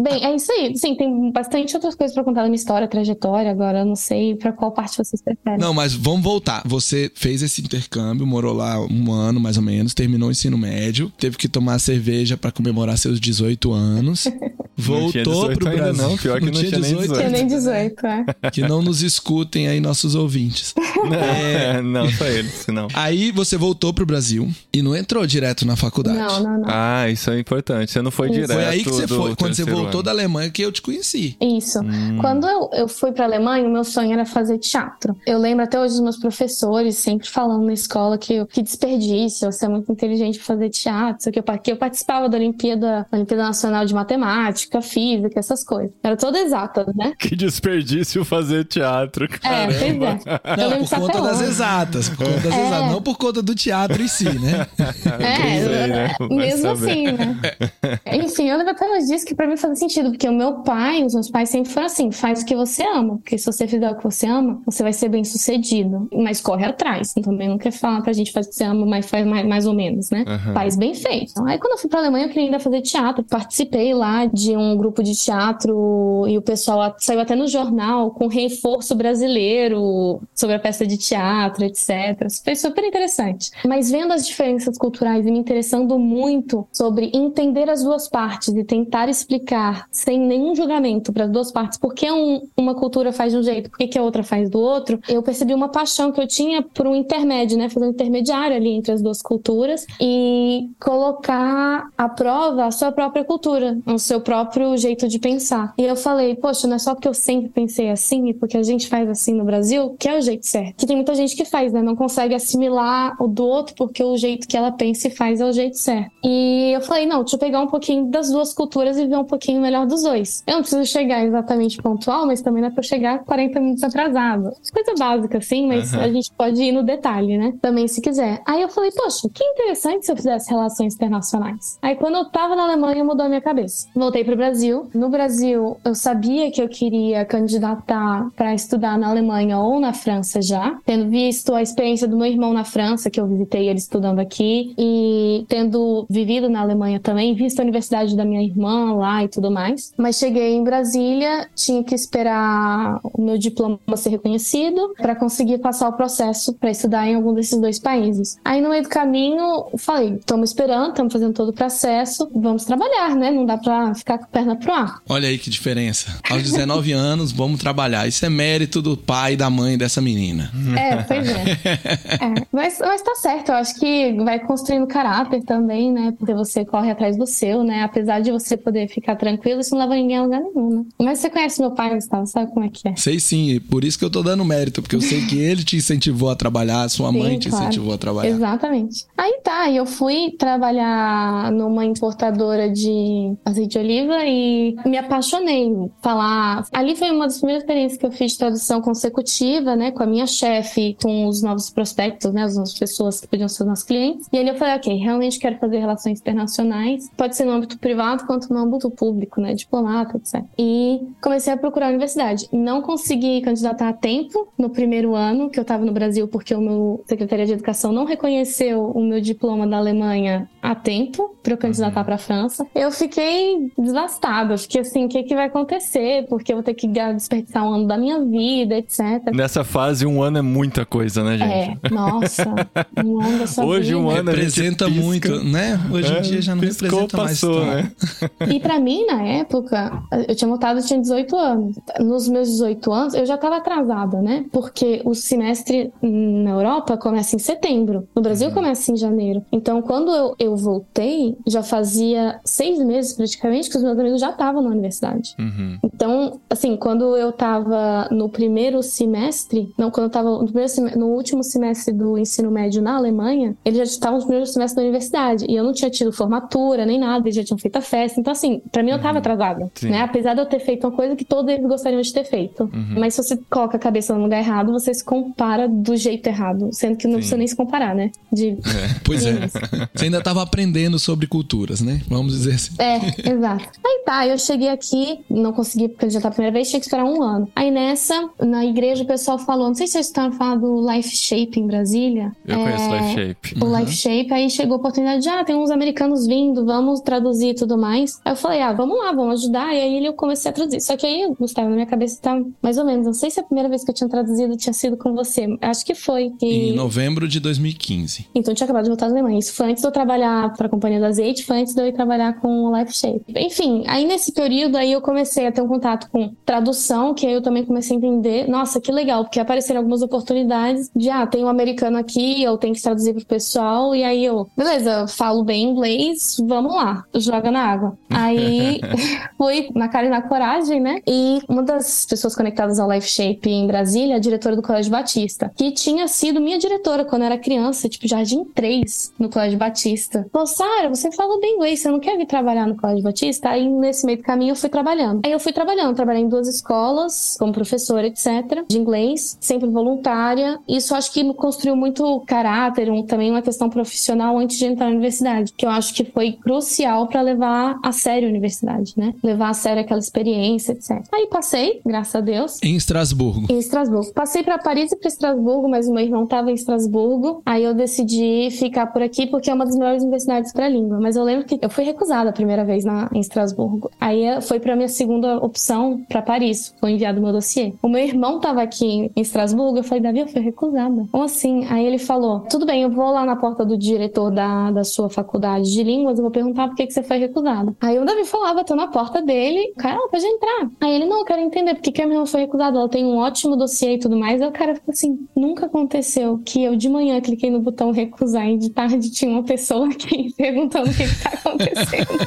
S4: Bem, é isso aí. Sim, tem bastante outras coisas pra contar da minha história, trajetória. Agora eu não sei pra qual parte vocês preferem.
S3: Não, mas vamos voltar. Você fez esse intercâmbio, morou lá um ano mais ou menos, terminou o ensino médio, teve que tomar cerveja pra comemorar seus 18 anos,
S2: Não tinha
S3: voltou
S2: 18
S3: pro
S2: ainda
S3: Brasil.
S2: não, pior que não tinha nem 18.
S4: Tinha nem 18, é.
S3: Que não nos escutem aí nossos ouvintes.
S2: Não, é, não, só eles, não.
S3: Aí você voltou pro Brasil e não entrou direto na faculdade.
S4: Não, não, não.
S2: Ah, isso é importante. Você não foi
S4: Isso.
S2: direto
S3: Foi aí que você foi, quando você voltou
S2: ano.
S3: da Alemanha que eu te conheci.
S4: Isso.
S2: Hum.
S4: Quando eu, eu fui pra Alemanha, o meu sonho era fazer teatro. Eu lembro até hoje dos meus professores sempre falando na escola que, que desperdício, você é muito inteligente pra fazer teatro. Que eu, que eu participava da Olimpíada, Olimpíada Nacional de Matemática, Física, essas coisas. Era toda exata, né?
S2: Que desperdício fazer teatro,
S4: É,
S2: cara.
S4: pois é. Eu
S3: Não, por conta das
S4: hoje.
S3: exatas, por conta das
S4: É.
S3: exatas, não por conta do teatro em si, né?
S4: É,
S2: né? Vai
S4: mesmo
S2: saber.
S4: assim, né? Enfim, eu lembro até hoje disso que pra mim fazia sentido, porque o meu pai, os meus pais sempre foram assim: faz o que você ama, porque se você fizer o que você ama, você vai ser bem sucedido. Mas corre atrás. Então, também não quer falar pra gente faz o que você ama, mas faz mais, mais ou menos, né?
S2: Aham.
S4: Faz bem feito. Então, aí quando eu fui pra Alemanha, eu queria ainda fazer teatro. Participei lá de um grupo de teatro e o pessoal saiu até no jornal com reforço brasileiro sobre a peça de teatro, etc. Foi super interessante. Mas vendo as diferenças culturais e me interessando muito sobre entender as duas partes e tentar explicar sem nenhum julgamento para as duas partes por que um- uma cultura faz de um jeito, por que a outra faz do outro, eu percebi uma paixão que eu tinha por um intermédio, né? Fazer um intermediário ali entre as duas culturas e colocar à prova a sua própria cultura, o seu próprio jeito de pensar. E eu falei, poxa, não é só porque eu sempre pensei assim e porque a gente faz assim no Brasil, que é o jeito certo. Que tem muita gente que faz, né? Não consegue assimilar o do outro porque o jeito que ela pensa e faz é o jeito certo. E eu falei, não, deixa eu pegar um pouquinho das duas culturas e ver um pouquinho melhor dos dois. Eu não preciso chegar exatamente pontual, mas também não é pra eu chegar 40 minutos atrasado. Coisa básica, assim, mas
S2: Aham.
S4: a gente pode ir no detalhe, né? Também se quiser. Aí eu falei, poxa, que interessante se eu fizesse relações internacionais. Aí quando eu tava na Alemanha, mudou a minha cabeça. Voltei pro Brasil. No Brasil, eu sabia que eu queria candidatar pra estudar na Alemanha ou na França já, tendo visto a experiência do meu irmão na França, que eu visitei ele estudando aqui, e tendo vivido na Alemanha também, visto a universidade da minha irmã lá e tudo mais. Mas cheguei em Brasília, tinha que esperar o meu diploma ser reconhecido para conseguir passar o processo para estudar em algum desses dois países. Aí no meio do caminho, falei, estamos esperando, estamos fazendo todo o processo, vamos trabalhar, né? Não dá para ficar com a perna pro ar.
S3: Olha aí que diferença. Aos 19 anos, vamos trabalhar. Isso é mérito do pai e da mãe dessa menina.
S4: É, pois é. É, mas, mas tá certo, eu acho que vai construindo caráter também, né? Porque você corre atrás do seu, né? Apesar de você poder ficar tranquilo, isso não leva ninguém a lugar nenhum, né? Mas você conhece meu pai, Gustavo, sabe como é que é?
S3: Sei sim, e por isso que eu tô dando mérito, porque eu sei que ele te incentivou a trabalhar, sua
S4: Sim,
S3: mãe te
S4: claro.
S3: incentivou a trabalhar.
S4: Exatamente. Aí tá, e eu fui trabalhar numa importadora de azeite de oliva e me apaixonei. Falar. Ali foi uma das primeiras experiências que eu fiz de tradução consecutiva, né? Com a minha chefe, com os novos prospectos, né? As novas pessoas que podiam ser nossos clientes. E ali eu falei, ok, realmente quero fazer relações internacionais. Pode ser no âmbito privado quanto no âmbito público, né? Diplomata, etc. E comecei a procurar a universidade. Não consegui candidatar a tempo no primeiro ano que eu estava no Brasil, porque o meu Secretaria de Educação não reconheceu o meu diploma da Alemanha a tempo para eu candidatar para a França. Eu fiquei devastada. Fiquei assim, o que, que vai acontecer? Porque eu vou ter que desperdiçar um ano da minha vida, etc.
S2: Nessa fase, um ano é muita coisa, né, gente?
S4: É, nossa, um ano da sua
S2: Hoje
S4: vida.
S2: um ano a gente
S3: Representa
S2: pisca.
S3: muito, né? Hoje em
S2: É,
S3: dia já não
S2: piscou,
S3: representa
S2: passou,
S3: mais.
S2: né?
S4: E pra mim, na época, eu tinha montado, eu tinha 18 anos. Nos meus 18 anos, eu já tava atrasada, né? Porque o semestre na Europa começa em setembro. No Brasil começa em janeiro. Então, quando eu, eu voltei, já fazia seis meses praticamente que os meus amigos já estavam na universidade.
S2: Uhum.
S4: Então, assim, quando eu tava no primeiro semestre, não, quando eu tava no, no último semestre do ensino médio na Alemanha, eles já estavam no primeiro semestre da universidade. E eu não tinha tido formatura nem nada, eles já tinham feito a festa. Então, assim, pra mim eu tava atrasada,
S2: Sim.
S4: né? Apesar de eu ter feito uma coisa que todos eles gostariam de ter feito. Mas se você coloca a cabeça no lugar errado, você se compara do jeito errado. Sendo que não
S2: Sim.
S4: precisa nem se comparar, né? De...
S3: Pois é. Você ainda estava aprendendo sobre culturas, né? Vamos dizer assim.
S4: É, exato. Aí tá, eu cheguei aqui, não consegui porque já tá a primeira vez, tinha que esperar um ano. Aí nessa, na igreja, o pessoal falou, não sei se vocês escutaram falar do Life Shape em Brasília.
S2: Eu conheço
S4: É,
S2: Life Shape.
S4: O Life Shape, aí chegou a oportunidade de, ah, tem uns americanos vindo, vamos traduzir e tudo mais. Aí eu falei, ah, vamos lá, vamos ajudar. E aí eu comecei a traduzir. Só que aí, Gustavo, na minha cabeça tá mais ou menos, não sei se a primeira vez que eu tinha traduzido tinha sido com você. Acho que foi. E...
S3: Em novembro de 2015.
S4: Então eu tinha acabado de voltar da Alemanha. Isso foi antes de eu trabalhar para a Companhia do Azeite, foi antes de eu ir trabalhar com o Life Shape. Enfim, aí nesse período aí eu comecei a ter um contato com tradução, que aí eu também comecei a entender, nossa, que legal, porque apareceram algumas oportunidades de, ah, tem um americano aqui, eu tenho que traduzir pro pessoal, e aí eu, beleza, eu falo bem inglês, vamos lá, joga na água. Aí fui na cara e na coragem, né? E uma das pessoas conectadas ao Life Shape em Brasília, a diretora do Colégio Batista, que tinha sido minha diretora quando eu era criança, tipo Jardim 3, no Colégio Batista. Falou, Sara, você fala bem inglês, você não quer vir trabalhar no Colégio Batista? Aí nesse meio do caminho eu fui trabalhando. Aí eu fui trabalhando, trabalhei em duas escolas, como professora, etc., de inglês, sempre voluntária. Isso acho que me construiu muito caráter, um- também uma questão profissional antes de entrar na universidade, que eu acho que foi crucial para levar a sério a universidade, né? Levar a sério aquela experiência, etc. Aí passei, graças a Deus.
S3: Em Estrasburgo.
S4: Em Estrasburgo. Passei para Paris e para Estrasburgo, mas o meu irmão estava em Estrasburgo. Aí eu decidi ficar por aqui porque é uma das melhores universidades para língua. Mas eu lembro que eu fui recusada a primeira vez na, em Estrasburgo. Aí eh, foi para minha segunda opção para Paris. Foi enviado meu dossiê. O meu irmão estava aqui em Estrasburgo. Eu falei, Davi, eu fui recusada. Como assim? Aí ele falou: tudo bem, eu vou lá na porta do diretor da, da sua faculdade de línguas. Eu vou perguntar por que, que você foi recusada. Aí o Davi falava, tô na porta dele. Cara, ela pode entrar. Aí ele, não, eu quero entender por que, que a minha irmã foi recusada. Ela tem um ótimo dossiê e tudo mais. Aí o cara ficou assim: nunca aconteceu que eu de manhã cliquei no botão recusar e de tarde tinha uma pessoa aqui perguntando o que, que tá acontecendo.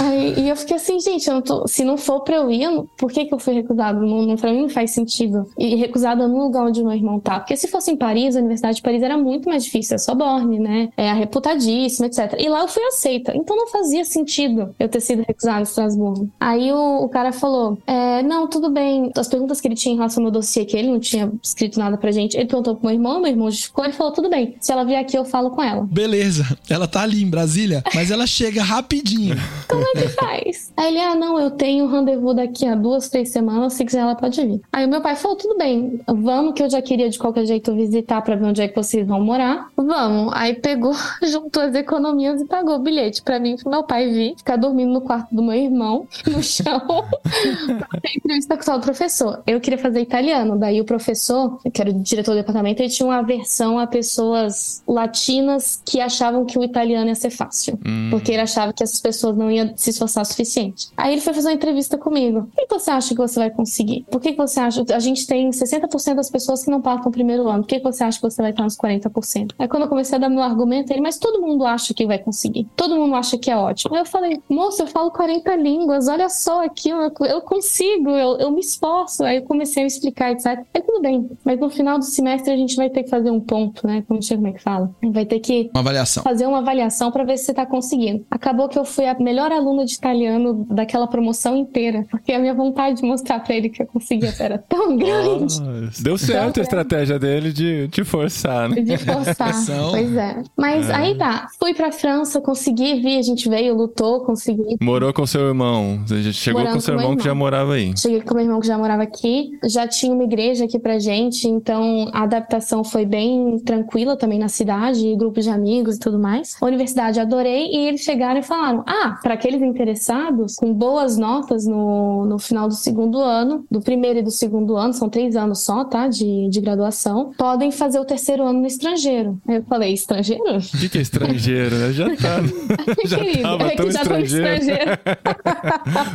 S4: Aí, e eu fiquei assim, gente, não tô- se não for pra eu ir, eu por que, que eu fui recusada? Não, não, pra mim não faz sentido. E recusada no lugar onde meu irmão tá. Porque se fosse em Paris, a Universidade de Paris era muito mais difícil. É Sorbonne, né? É reputadíssima, etc. E lá eu fui aceita. Então não fazia sentido eu ter sido recusada em Estrasburgo. Aí o, o cara falou: é, não, tudo bem. As perguntas que ele tinha em relação ao meu dossiê, que ele não tinha escrito nada pra gente, ele perguntou pro meu irmão, meu irmão justificou, ele falou: tudo bem. Se ela vier aqui, eu falo com ela.
S3: Beleza, ela tá ali em Brasília, mas ela chega rapidinho.
S4: Como é que faz? Aí ele, ah, não, eu tenho um rendezvous daqui a duas, três semanas, se quiser ela pode vir. Aí o meu pai falou, tudo bem, vamos que eu já queria de qualquer jeito visitar pra ver onde é que vocês vão morar. Vamos. Aí pegou, juntou as economias e pagou o bilhete pra mim e pro meu pai vir, ficar dormindo no quarto do meu irmão, no chão, pra ter entrevista com o tal professor. Eu queria fazer italiano, daí o professor, que era o diretor do departamento, ele tinha uma aversão a pessoas latinas que achavam que o italiano ia ser fácil.
S2: Hum.
S4: Porque ele achava que essas pessoas não iam se esforçar o suficiente. Aí ele foi fazer uma entrevista comigo. O que você acha que você vai conseguir? Por que você acha? A gente tem 60% das pessoas que não passam o primeiro ano. Por que que você acha que você vai estar nos 40%? Aí quando eu comecei a dar meu argumento, ele, mas todo mundo acha que vai conseguir. Todo mundo acha que é ótimo. Aí eu falei, moço, eu falo 40 línguas, olha só aqui, eu, eu consigo, eu, eu me esforço. Aí eu comecei a explicar, etc. Aí tudo bem. Mas no final do semestre a gente vai ter que fazer um ponto, né? Como sei como é que fala. Vai ter que
S3: Uma avaliação.
S4: fazer uma avaliação para ver se você tá conseguindo. Acabou que eu fui a melhor aluna de italiano daquela promoção inteira, porque a minha vontade de mostrar para ele que eu conseguia era tão grande.
S2: Nossa, Deu certo a estratégia dele de te forçar, né?
S4: De forçar. Pois é. Mas aí tá. Fui pra França, consegui vir, a gente veio, lutou, consegui.
S2: Morou com seu irmão. Você chegou
S4: Morando
S2: com seu
S4: com meu
S2: irmão que já
S4: irmão.
S2: morava aí.
S4: Cheguei com meu irmão que já morava aqui, já tinha uma igreja aqui pra gente, então a adaptação foi bem tranquila também na cidade, grupos de amigos e tudo mais. A universidade adorei e eles chegaram chegaram e falaram: ah, para aqueles interessados, com boas notas no, no final do segundo ano, do primeiro e do segundo ano, são três anos só, tá? De, de graduação, podem fazer o terceiro ano no estrangeiro. Aí eu falei: estrangeiro?
S2: O que, que é estrangeiro, né? Já tá. já
S4: Querido,
S2: tava
S4: é
S2: tão
S4: que já tô
S2: estrangeiro.
S4: estrangeiro.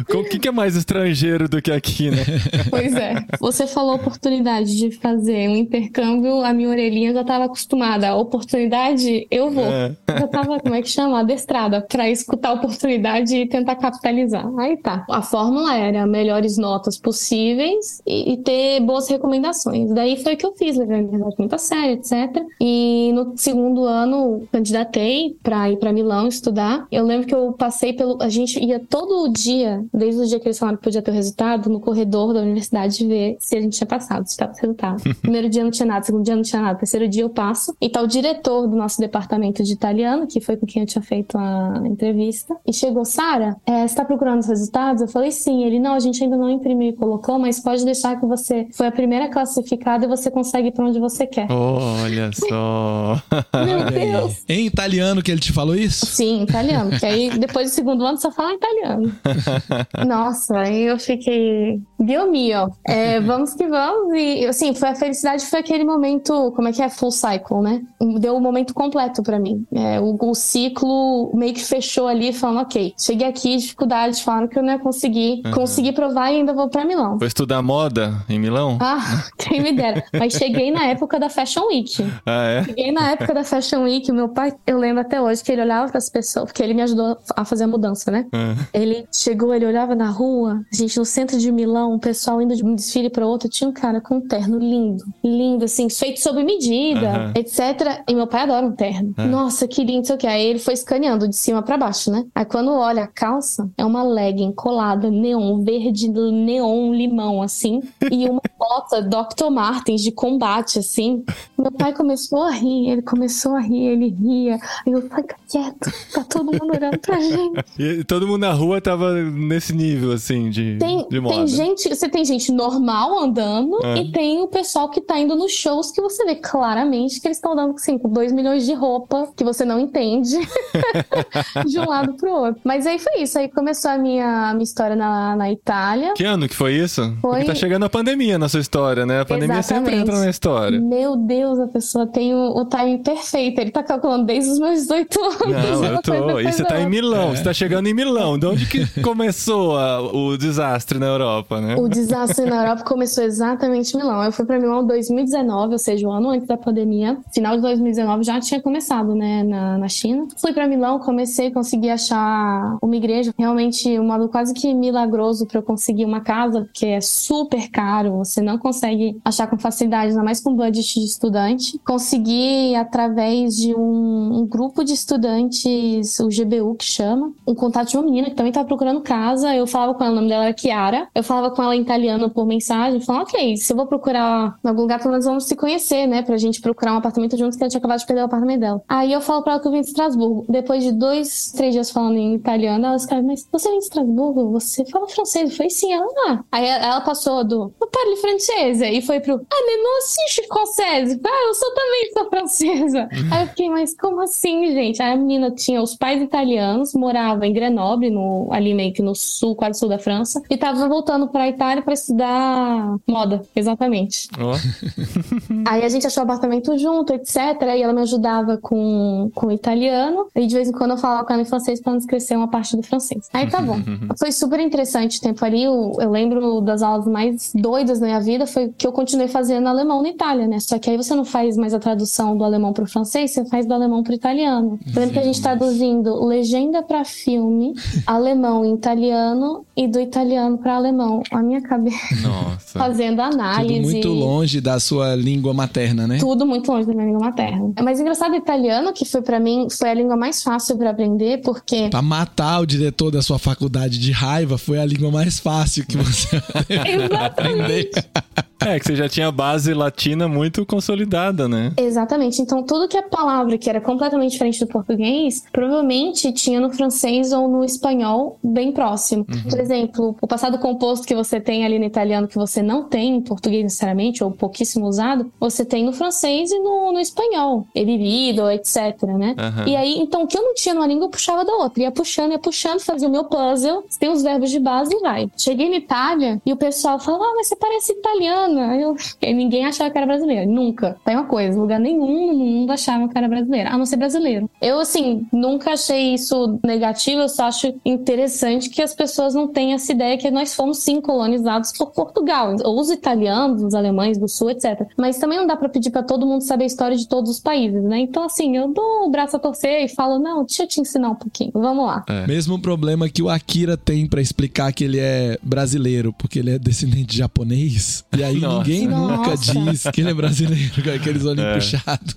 S2: O que, que é mais estrangeiro do que aqui, né?
S4: Pois é. Você falou oportunidade de fazer um intercâmbio, a minha orelhinha já estava acostumada. A oportunidade, eu vou.
S2: É.
S4: Já tava, como é que chama? Adestrada para escutar a oportunidade e tentar capitalizar. Aí tá. A fórmula era melhores notas possíveis e, e ter boas recomendações. Daí foi o que eu fiz, levei a universidade muito a sério, etc. E no segundo ano, candidatei para ir para Milão estudar. Eu lembro que eu passei pelo. A gente ia todo dia, desde o dia que eles falaram que podia ter o resultado, no corredor da universidade ver se a gente tinha passado, se estava resultado. Primeiro dia não tinha nada, segundo dia não tinha nada, terceiro dia eu passo. E tá o diretor do nosso departamento de italiano, que foi com quem eu tinha feito a entrevista, e chegou, Sara, é, você tá procurando os resultados? Eu falei sim. Ele, não, a gente ainda não imprimiu e colocou, mas pode deixar que você foi a primeira classificada e você consegue ir pra onde você quer.
S2: Olha só.
S4: Meu. Deus!
S3: Em italiano que ele te falou isso?
S4: Sim, italiano. Que aí depois do segundo ano só fala italiano. Nossa, aí eu fiquei. Dio mio. É, vamos que vamos. E assim, foi a felicidade foi aquele momento, como é que é? Full cycle, né? Deu o momento completo pra mim. É, o, o ciclo meio que fechou ali, falando, ok, cheguei aqui, dificuldades, falaram que eu não ia conseguir. Consegui provar e ainda vou pra Milão.
S2: Foi estudar moda em Milão?
S4: Ah, quem me dera. Mas cheguei na época da Fashion Week.
S2: Ah, é?
S4: Cheguei na época da Fashion Week, meu pai, eu lembro até hoje que ele olhava pras pessoas, porque ele me ajudou a fazer a mudança, né? Ele chegou, ele olhava na rua, gente, no centro de Milão, o pessoal indo de um desfile para outro, tinha um cara com um terno lindo, lindo, assim, feito sob medida, etc. E meu pai adora um terno.
S2: É.
S4: Nossa, que lindo, sei o que. Aí ele foi escaneando de cima para baixo, né? Aí quando olha a calça, é uma legging colada, neon, verde, neon, limão, assim, e uma bota Dr. Martens de combate, assim. Meu pai começou a rir, ele começou a rir, ele ria. Aí eu, fica quieto, tá todo mundo olhando pra gente.
S2: E todo mundo na rua tava nesse nível, assim, de,
S4: Tem,
S2: de moda.
S4: tem gente, você tem gente normal andando
S2: É.
S4: e tem o pessoal que tá indo nos shows que você vê claramente que eles estão andando assim, com 2 milhões de roupa que você não entende de um lado pro outro. Mas aí foi isso, aí começou a minha, a minha história na, na Itália.
S2: Que ano que foi isso? Porque
S4: Foi-
S2: tá chegando a pandemia na sua história, né? A pandemia sempre
S4: Exatamente.
S2: entra na história.
S4: Meu Deus, a pessoa tem o, o timing perfeito. Ele tá calculando desde os meus 18 anos.
S2: Não, eu tô. E você tá em. Milão, você tá chegando em Milão. De onde que começou a- o desastre na Europa, né?
S4: O desastre na Europa começou exatamente em Milão. Eu fui pra Milão em 2019, ou seja, um ano antes da pandemia. Final de 2019 já tinha começado, né, na, na China. Fui pra Milão, comecei, consegui achar uma igreja. Realmente, um modo quase que milagroso pra eu conseguir uma casa, porque é super caro, você não consegue achar com facilidade, ainda mais com budget de estudante. Consegui, através de um, um grupo de estudantes, o GBU que chama, um contato de uma menina que também tava procurando casa. Eu falava com ela, o nome dela era Chiara. Eu falava com ela em italiano por mensagem, falando, ok, se eu vou procurar em algum lugar, pelo menos vamos se conhecer, né? Pra gente procurar um apartamento juntos, que ela tinha acabado de perder o apartamento dela. Aí eu falo pra ela que eu vim de Estrasburgo. Depois de dois, três dias falando em italiano, ela escreve, mas você vem de Estrasburgo? Você fala francês? Eu falei, sim, ela, ah. Aí ela passou do, eu parle francesa, e foi pro, ah, mais non si, je suis. Ah, eu sou também sou francesa. Aí eu fiquei, mas como assim, gente? Aí a menina tinha os pais italianos, morava em Grenoble, no, ali meio que no sul, quase sul da França, e tava voltando pra Itália pra estudar moda, exatamente.
S2: Ó,
S4: Aí a gente achou apartamento junto, etc. E ela me ajudava com, com o italiano. E de vez em quando eu falava com ela em francês pra não esquecer uma parte do francês. Aí tá bom. Foi super interessante o tempo ali. Eu, eu lembro das aulas mais doidas da minha vida. Foi que eu continuei fazendo alemão na Itália, né? Só que aí você não faz mais a tradução do alemão pro francês, você faz do alemão pro italiano. Eu lembro que a gente traduzindo legenda pra filme, alemão em italiano e do italiano pra alemão. A minha cabeça
S2: nossa.
S4: fazendo análise.
S3: Tudo muito longe da sua língua materna, né?
S4: Tudo muito longe da minha língua materna. Mas engraçado, italiano, que foi pra mim, foi a língua mais fácil pra aprender, porque.
S3: Pra matar o diretor da sua faculdade de raiva foi a língua mais fácil que você.
S4: Exatamente.
S2: É, que você já tinha base latina muito consolidada, né?
S4: Exatamente. Então, tudo que é palavra que era completamente diferente do português, provavelmente tinha no francês ou no espanhol bem próximo. Por exemplo, o passado composto que você tem ali no italiano que você não tem em português necessariamente, ou pouquíssimo usado, você tem no francês e no, no espanhol. Vivido, etc, né?
S2: Aham.
S4: E aí, então, o que eu não tinha numa língua, eu puxava da outra. Ia puxando, ia puxando, fazia o meu puzzle, tem os verbos de base e vai. Cheguei na Itália e o pessoal falou, ah, mas você parece italiana. Aí Eu, e ninguém achava que era brasileira. Nunca. Tem uma coisa, lugar nenhum no mundo achava que era brasileira, a não ser brasileiro. Eu, assim, nunca achei isso negativo, eu só acho interessante que as pessoas não tenham essa ideia que nós fomos, sim, colonizados por Portugal. Ou os italianos, os alemães do sul, etc. Mas também não dá pra pedir pra todo mundo saber a história de todos os países, né? Então, assim, eu dou o braço a torcer e falo, não, deixa eu te ensinar um pouquinho. Vamos lá.
S2: É.
S3: Mesmo problema que o Akira tem pra explicar que ele é brasileiro, porque ele é descendente de japonês. E aí
S2: Nossa.
S3: ninguém nunca
S4: Nossa.
S3: diz que ele é brasileiro, com aqueles olhinhos
S2: É.
S3: puxados.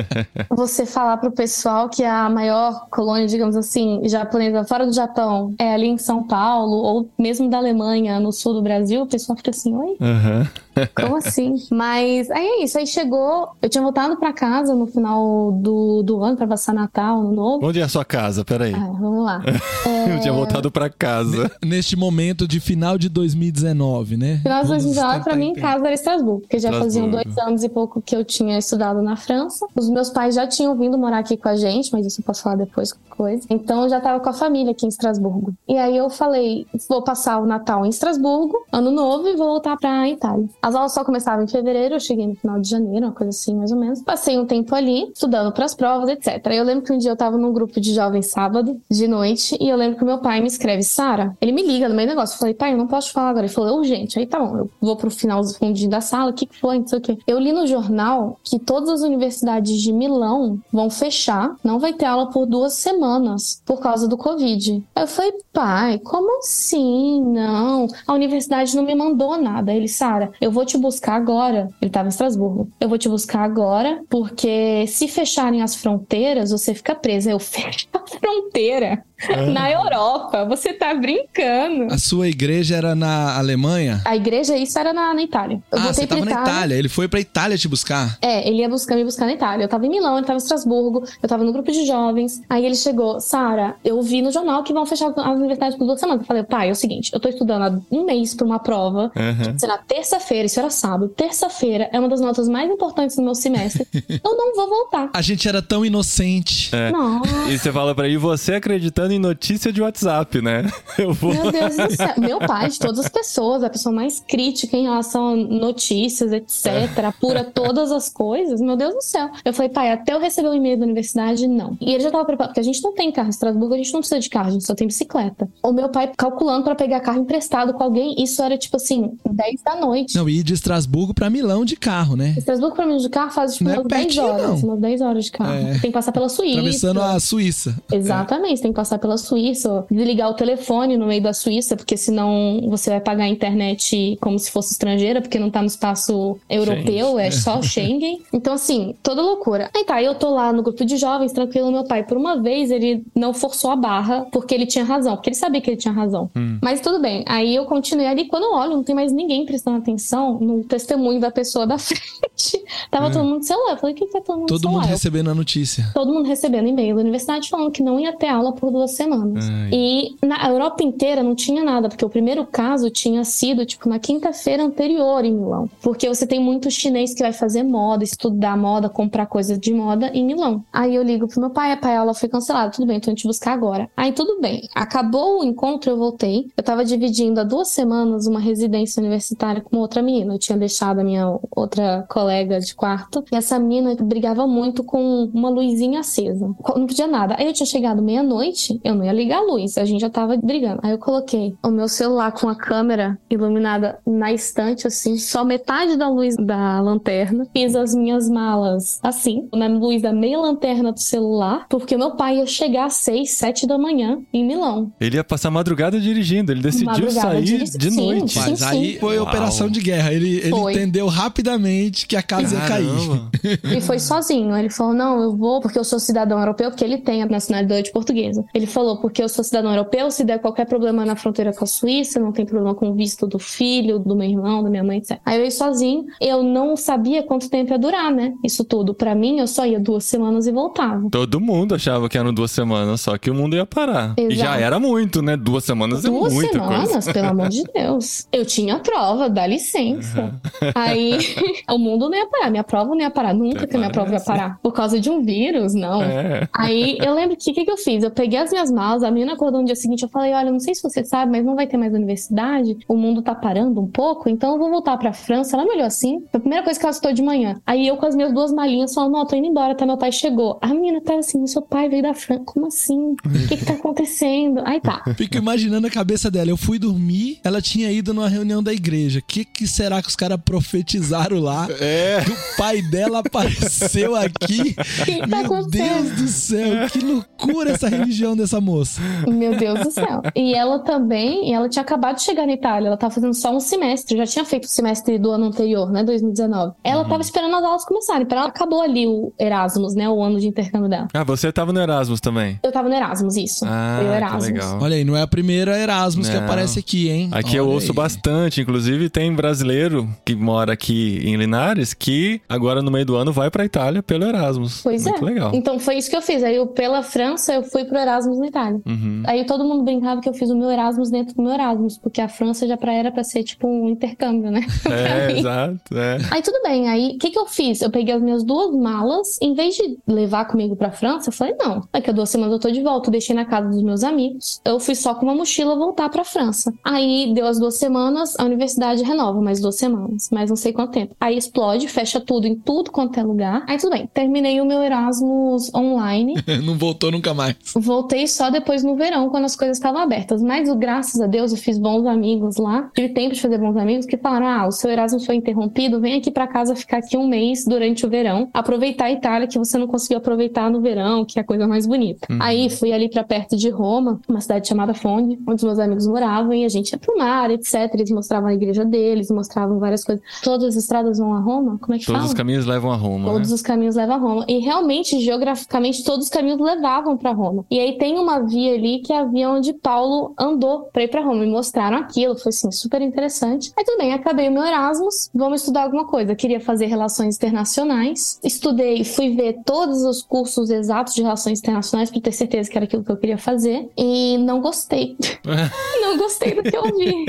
S4: Você falar pro pessoal que a maior colônia, digamos assim, japonesa fora do Japão é ali em São Paulo, ou mesmo da Alemanha, no sul do Brasil, o pessoal fica assim, oi?
S2: Aham.
S4: Como assim? Mas aí é isso, aí chegou, eu tinha voltado pra casa no final do, do ano pra passar Natal, Ano Novo.
S2: Onde é a sua casa? Peraí.
S4: Ah, vamos lá.
S2: Eu tinha voltado pra casa.
S3: Neste momento de final de 2019, né?
S4: Final de
S3: Vamos
S4: 2019, pra mim, em casa era Estrasburgo, porque já faziam dois anos e pouco que eu tinha estudado na França. Os meus pais já tinham vindo morar aqui com a gente, mas isso eu posso falar depois, qualquer coisa. Então eu já tava com a família aqui em Estrasburgo. E aí eu falei, vou passar o Natal em Estrasburgo, Ano Novo, e vou voltar pra Itália. As aulas só começavam em fevereiro, eu cheguei no final de janeiro, uma coisa assim, mais ou menos. Passei um tempo ali, estudando pras provas, etc. Eu lembro que um dia eu tava num grupo de jovens sábado, de noite, e eu lembro que meu pai me escreve, Sara, ele me liga no meio do negócio. Eu falei, pai, eu não posso te falar agora. Ele falou, é urgente. Aí tá bom, eu vou pro final do fundinho da sala, o que que foi, não sei o quê. Eu li no jornal que todas as universidades de Milão vão fechar, não vai ter aula por duas semanas, por causa do Covid. Aí eu falei, pai, como assim? Não, a universidade não me mandou nada. Ele, Sara, eu vou te buscar agora. Ele tava em Estrasburgo. Eu vou te buscar agora, porque se fecharem as fronteiras, você fica presa. Eu fecho a fronteira na Europa. Você tá brincando.
S3: A sua igreja era na Alemanha?
S4: A igreja, isso era na, na Itália. Eu
S3: ah, você tava na
S4: Itália.
S3: Itália. Ele foi pra Itália te buscar.
S4: É, ele ia buscar, me buscar na Itália. Eu tava em Milão, ele tava em Estrasburgo, eu tava no grupo de jovens. Aí ele chegou, Sara, eu vi no jornal que vão fechar as universidades por duas semanas. Eu falei, pai, é o seguinte, eu tô estudando há um mês pra uma prova. Vai ser na terça-feira, isso era sábado. Terça-feira é uma das notas mais importantes do meu semestre. eu não vou voltar.
S3: A gente era tão inocente.
S2: É.
S4: Nossa.
S2: E você fala pra ele, você acreditando em notícia de WhatsApp, né? Eu vou.
S4: Meu Deus do céu. Meu pai, de todas as pessoas, a pessoa mais crítica em relação a notícias, etc., apura todas as coisas. Meu Deus do céu. Eu falei, pai, até eu receber o e-mail da universidade, não. E ele já tava preparado, porque a gente não tem carro. Em Estrasburgo, a gente não precisa de carro, a gente só tem bicicleta. O meu pai calculando pra pegar carro emprestado com alguém, isso era tipo assim, 10 da noite.
S3: Não, e de Estrasburgo pra Milão de carro, né?
S4: Estrasburgo pra mim de carro faz tipo
S3: Não é
S4: umas 10
S3: pertinho,
S4: horas.
S3: não.
S4: Umas 10 horas de carro.
S3: É.
S4: Tem que passar pela Suíça.
S3: Atravessando a Suíça.
S4: Exatamente, você tem que passar pela Suíça, desligar o telefone no meio da Suíça, porque senão você vai pagar a internet como se fosse estrangeira, porque não tá no espaço europeu, é só Schengen. Então, assim, toda loucura. Aí tá, eu tô lá no grupo de jovens, tranquilo, meu pai. Por uma vez, ele não forçou a barra, porque ele tinha razão, porque ele sabia que ele tinha razão. Mas tudo bem. Aí eu continuei ali, quando eu olho, não tem mais ninguém prestando atenção no testemunho da pessoa da frente. Tava todo mundo celular. Eu falei, o que que tá todo mundo
S3: Todo mundo
S4: celular? Eu
S3: recebendo a notícia.
S4: todo mundo recebendo e-mail da universidade falando que não ia ter aula por duas semanas.
S2: Ai.
S4: E na Europa inteira não tinha nada, porque o primeiro caso tinha sido, tipo, na quinta-feira anterior em Milão. Porque você tem muito chinês que vai fazer moda, estudar moda, comprar coisas de moda em Milão. Aí eu ligo pro meu pai, pai, a aula foi cancelada. Tudo bem, tô indo te buscar agora. Aí tudo bem. Acabou o encontro, eu voltei. Eu tava dividindo há duas semanas uma residência universitária com outra menina. Eu tinha deixado a minha outra colega de quarto. E essa menina brigava muito com uma luzinha acesa. Não podia nada. Aí eu tinha chegado meia-noite, eu não ia ligar a luz. A gente já tava brigando. Aí eu coloquei o meu celular com a câmera iluminada na estante, assim, só metade da luz da lanterna. Fiz as minhas malas assim, na luz da meia lanterna do celular, porque meu pai ia chegar às seis, sete da manhã em Milão.
S2: Ele ia passar a madrugada dirigindo, ele decidiu
S4: Madrugada
S2: sair
S4: dirigi-
S2: de
S4: sim,
S2: noite.
S4: sim.
S3: Mas aí foi
S2: Uau.
S3: operação de guerra. Ele, ele
S4: Foi.
S3: entendeu rapidamente que a casa ia cair.
S2: Caramba.
S4: E foi sozinho. Ele falou: Não, eu vou porque eu sou cidadão europeu, porque ele tem a nacionalidade portuguesa. Ele falou: Porque eu sou cidadão europeu, se der qualquer problema na fronteira com a Suíça, não tem problema com o visto do filho, do meu irmão, da minha mãe, etc. Aí eu ia sozinho. Eu não sabia quanto tempo ia durar, né? Isso tudo. Pra mim, eu só ia duas semanas e voltava.
S2: Todo mundo achava que eram duas semanas, só que o mundo ia parar. E já
S4: Exato.
S2: era muito, né? Duas semanas
S4: Duas
S2: é muita
S4: semanas,
S2: coisa.
S4: pelo amor de Deus. Eu tinha prova, dá licença. Aí o mundo não ia parar, minha prova não ia parar, nunca que a minha prova ia parar. Por causa de um vírus, não.
S2: É.
S4: Aí eu lembro que o que, que eu fiz? Eu peguei as minhas malas, a menina acordou no dia seguinte, eu falei, olha, não sei se você sabe, mas não vai ter mais universidade, o mundo tá parando um pouco, então eu vou voltar pra França. Ela me olhou assim, foi a primeira coisa que ela citou de manhã. Aí eu com as minhas duas malinhas falando, não, tô indo embora, tá? Meu pai chegou. A menina tava assim, seu pai veio da França, como assim? O que que tá acontecendo? Aí tá.
S3: Fico imaginando a cabeça dela. Eu fui dormir, ela tinha ido numa reunião da igreja. O que, que será que os caras profetizaram lá?
S2: É.
S3: Que o pai dela apareceu aqui.
S4: O que que tá
S3: Meu? Deus do céu, que loucura essa religião dessa moça.
S4: Meu Deus do céu. E ela também, ela tinha acabado de chegar na Itália, ela tava fazendo só um semestre, já tinha feito o semestre do ano anterior, né, 2019. Ela tava esperando as aulas começarem, para ela acabou ali o Erasmus, né, o ano de intercâmbio dela.
S2: Ah, você tava no Erasmus também.
S4: Eu tava no Erasmus, isso.
S2: Ah, que
S4: Erasmus.
S2: Legal.
S3: Olha aí, não é a primeira Erasmus que
S2: Não.
S3: aparece aqui, hein?
S2: Aqui eu
S3: Olha
S2: ouço
S3: aí.
S2: bastante, inclusive tem brasileiro que mora aqui em Linares que agora no meio do ano vai pra Itália pelo Erasmus.
S4: Pois
S2: Muito
S4: é.
S2: legal.
S4: Então foi isso que eu fiz. Aí eu, pela França, eu fui pro Erasmus na Itália.
S2: Uhum.
S4: Aí todo mundo brincava que eu fiz o meu Erasmus dentro do meu Erasmus, porque a França já pra, era pra ser tipo um intercâmbio, né? Pra
S2: É, exato. É.
S4: Aí tudo bem, aí o que, que eu fiz? Eu peguei as minhas duas malas, em vez de levar comigo pra França, eu falei, não, daqui a duas semanas eu tô de volta, eu deixei na casa dos meus amigos. Eu fui só com uma mochila voltar pra França. Aí deu as duas semanas, a universidade renova mais duas semanas, mais não sei quanto tempo. Aí explode, fecha tudo em tudo quanto é lugar. Aí tudo bem, terminei o meu Erasmus online.
S3: Não voltou nunca mais.
S4: Voltei só depois no verão, quando as coisas estavam abertas. Mas, graças a Deus, eu fiz bons amigos lá. Tive tempo de fazer bons amigos que falaram: ah, o seu Erasmus foi interrompido, vem aqui pra casa ficar aqui um mês durante o verão. Aproveitar a Itália, que você não conseguiu aproveitar no verão, que é a coisa mais bonita. Aí fui ali pra perto de Roma, uma cidade chamada Fondi, onde os meus amigos moravam, e a gente ia pro mar, etc. Eles mostravam a igreja deles, mostravam várias coisas. Todas as estradas vão a Roma? Como é que
S2: Todos
S4: fala?
S2: os caminhos levam a Roma.
S4: Todos
S2: né?
S4: os caminhos levam a Roma. E realmente, geograficamente, todos os caminhos levavam para Roma. E aí tem uma via ali que é a via onde Paulo andou para ir para Roma. Me mostraram aquilo, foi assim, super interessante. Aí tudo bem, acabei o meu Erasmus, vamos estudar alguma coisa. Queria fazer relações internacionais. Estudei, fui ver todos os cursos exatos de relações internacionais para ter certeza que era aquilo que eu queria fazer. E não gostei. não gostei do que eu vi.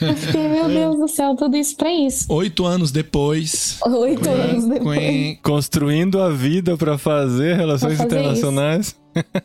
S4: Eu fiquei, meu Deus do céu, tudo isso para isso.
S3: Oito anos depois.
S4: Oito anos depois.
S3: Quen-
S2: Construindo a vida pra fazer relações
S4: Pra fazer
S2: internacionais.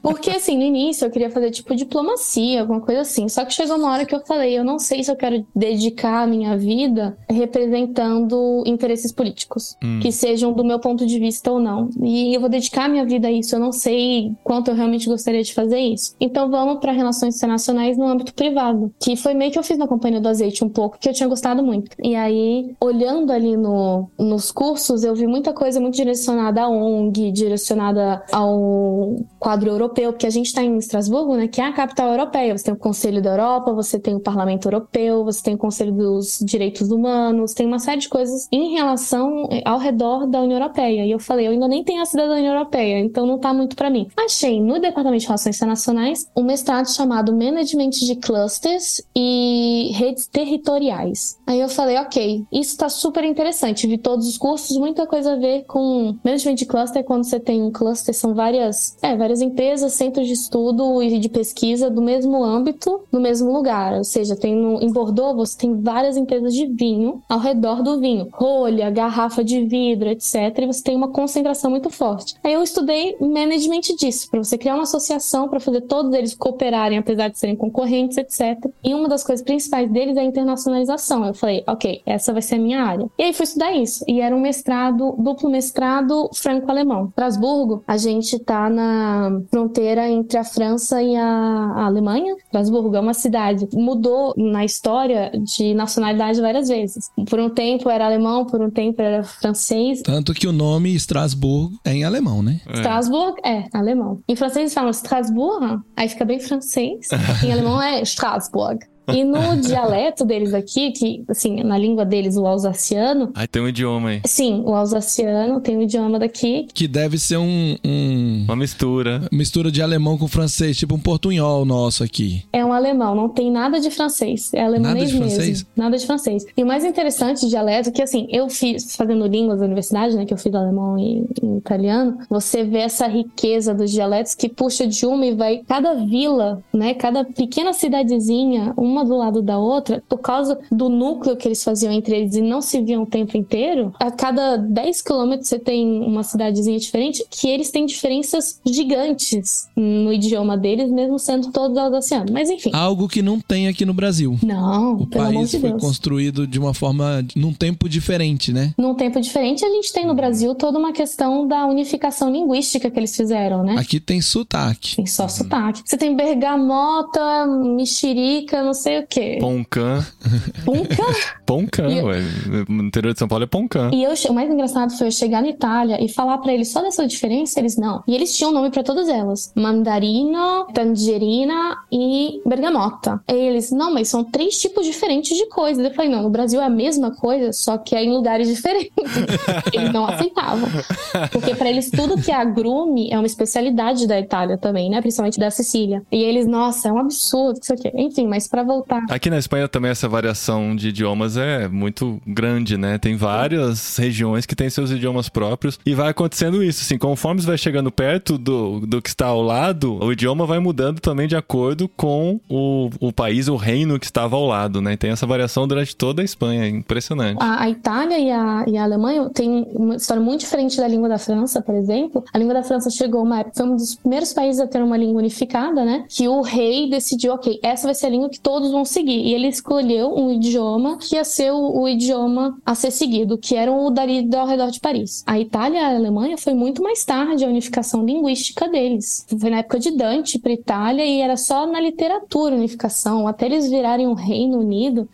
S4: Porque, assim, no início eu queria fazer, tipo, diplomacia, alguma coisa assim. Só que chegou uma hora que eu falei, eu não sei se eu quero dedicar a minha vida representando interesses políticos. Que sejam do meu ponto de vista ou não. E eu vou dedicar a minha vida a isso. Eu não sei quanto eu realmente gostaria de fazer isso. Então vamos para relações internacionais no âmbito privado. Que foi meio que eu fiz na Companhia do Azeite um pouco, que eu tinha gostado muito. E aí, olhando ali no, nos cursos, eu vi muita coisa muito direcionada à ONG, direcionada ao quadro europeu, porque a gente está em Estrasburgo, né, que é a capital europeia. Você tem o Conselho da Europa, você tem o Parlamento Europeu, você tem o Conselho dos Direitos Humanos, tem uma série de coisas em relação eh, ao redor da União Europeia. E eu falei, eu ainda nem tenho a cidadania europeia, então não tá muito para mim. Achei no Departamento de Relações Internacionais um mestrado chamado Management de Clusters e Redes Territoriais. Aí eu falei, ok, isso tá super interessante. Vi todos os cursos, muita coisa a ver com Management de Cluster, quando você tem um cluster, são várias, é, várias empresas, centros de estudo e de pesquisa do mesmo âmbito, no mesmo lugar. Ou seja, tem no, em Bordeaux você tem várias empresas de vinho ao redor do vinho, rolha, garrafa de vidro, etc. E você tem uma concentração muito forte. Aí eu estudei management disso, para você criar uma associação para fazer todos eles cooperarem, apesar de serem concorrentes, etc. E uma das coisas principais deles é a internacionalização. Eu falei, ok, essa vai ser a minha área. E aí fui estudar isso. E era um mestrado, duplo mestrado franco-alemão. Estrasburgo, a gente tá na fronteira entre a França e a, a Alemanha. Estrasburgo é uma cidade. Mudou na história de nacionalidade várias vezes. Por um tempo era alemão, por um tempo era francês.
S3: Tanto que o nome Estrasburgo é em alemão, né?
S4: Strasbourg é alemão. Em francês eles falam Strasbourg, aí fica bem francês. em alemão é Strasbourg. E no dialeto deles aqui, que, assim, na língua deles, o alsaciano,
S2: Aí tem um idioma aí.
S4: sim, o alsaciano tem o idioma daqui.
S3: Que deve ser um, um-
S2: Uma mistura.
S3: mistura de alemão com francês, tipo um portunhol nosso aqui.
S4: É um alemão, não tem nada de francês. É alemães
S3: Nada de
S4: mesmo.
S3: francês?
S4: Nada de francês. E o mais interessante de dialeto é que, assim, eu fiz, fazendo línguas da universidade, né, que eu fiz alemão e, e italiano, você vê essa riqueza dos dialetos que puxa de uma e vai. Cada vila, né, cada pequena cidadezinha, uma do lado da outra, por causa do núcleo que eles faziam entre eles e não se viam o tempo inteiro, a cada 10 quilômetros você tem uma cidadezinha diferente, que eles têm diferenças gigantes no idioma deles, mesmo sendo todos alsacianos. Mas enfim.
S3: Algo que não tem aqui no Brasil.
S4: Não,
S3: O país
S4: de
S3: foi
S4: Deus.
S3: construído de uma forma, num tempo diferente, né?
S4: Num tempo diferente, a gente tem no Brasil toda uma questão da unificação linguística que eles fizeram, né?
S3: Aqui tem sotaque.
S4: Tem só sotaque. Você tem bergamota, mexerica, não sei o quê.
S2: Poncã.
S4: Punca.
S2: Poncã,
S4: E-
S2: ué. No interior de São Paulo é Poncã.
S4: E eu, o mais engraçado foi eu chegar na Itália e falar pra eles só dessa diferença, eles não. E eles tinham nome pra todas elas: mandarina, tangerina e bergamota. E eles, não, mas são três tipos diferentes de coisas. Eu falei, não, no Brasil é a mesma coisa, só que é em lugares diferentes. eles não aceitavam. Porque pra eles tudo que é agrume é uma especialidade da Itália também, né? Principalmente da Sicília. E eles, nossa, é um absurdo, isso aqui. Enfim, mas pra voltar.
S2: Aqui na Espanha também essa variação de idiomas é muito grande, né? Tem várias regiões que têm seus idiomas próprios e vai acontecendo isso, assim, conforme você vai chegando perto do, do que está ao lado, o idioma vai mudando também de acordo com o, o país, o reino que estava ao lado, né? Tem essa variação durante toda a Espanha, é impressionante.
S4: A, a Itália e a, e a Alemanha têm uma história muito diferente da língua da França, por exemplo. A língua da França chegou uma época, foi um dos primeiros países a ter uma língua unificada, né? Que o rei decidiu, ok, essa vai ser a língua que todos vão seguir. E ele escolheu um idioma que ser o, o idioma a ser seguido, que era o dali ao redor de Paris. A Itália e a Alemanha foi muito mais tarde a unificação linguística deles. Foi na época de Dante para Itália e era só na literatura unificação, até eles virarem um Reino Unido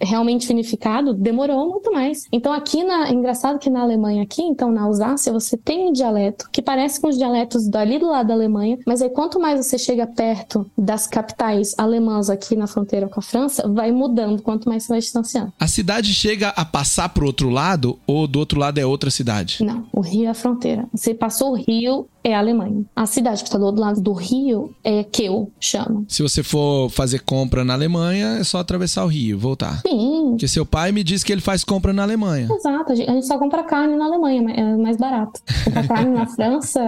S4: realmente unificado, demorou muito mais. Então aqui na, é engraçado que na Alemanha aqui, então na Alsácia, você tem um dialeto que parece com os dialetos dali do lado da Alemanha, mas aí quanto mais você chega perto das capitais alemãs aqui na fronteira com a França, vai mudando quanto mais você vai distanciando.
S3: A cidade chega a passar pro outro lado ou do outro lado é outra cidade?
S4: Não, o Rio é a fronteira. Você passou o Rio, é a Alemanha. A cidade que está do outro lado do Rio é Kiel, chama.
S3: Se você for fazer compra na Alemanha, é só atravessar o rio, voltar.
S4: Sim,
S3: Porque seu pai me disse que ele faz compra na Alemanha.
S4: Exato, a gente, só compra carne na Alemanha, mas é mais barato. Comprar carne na França,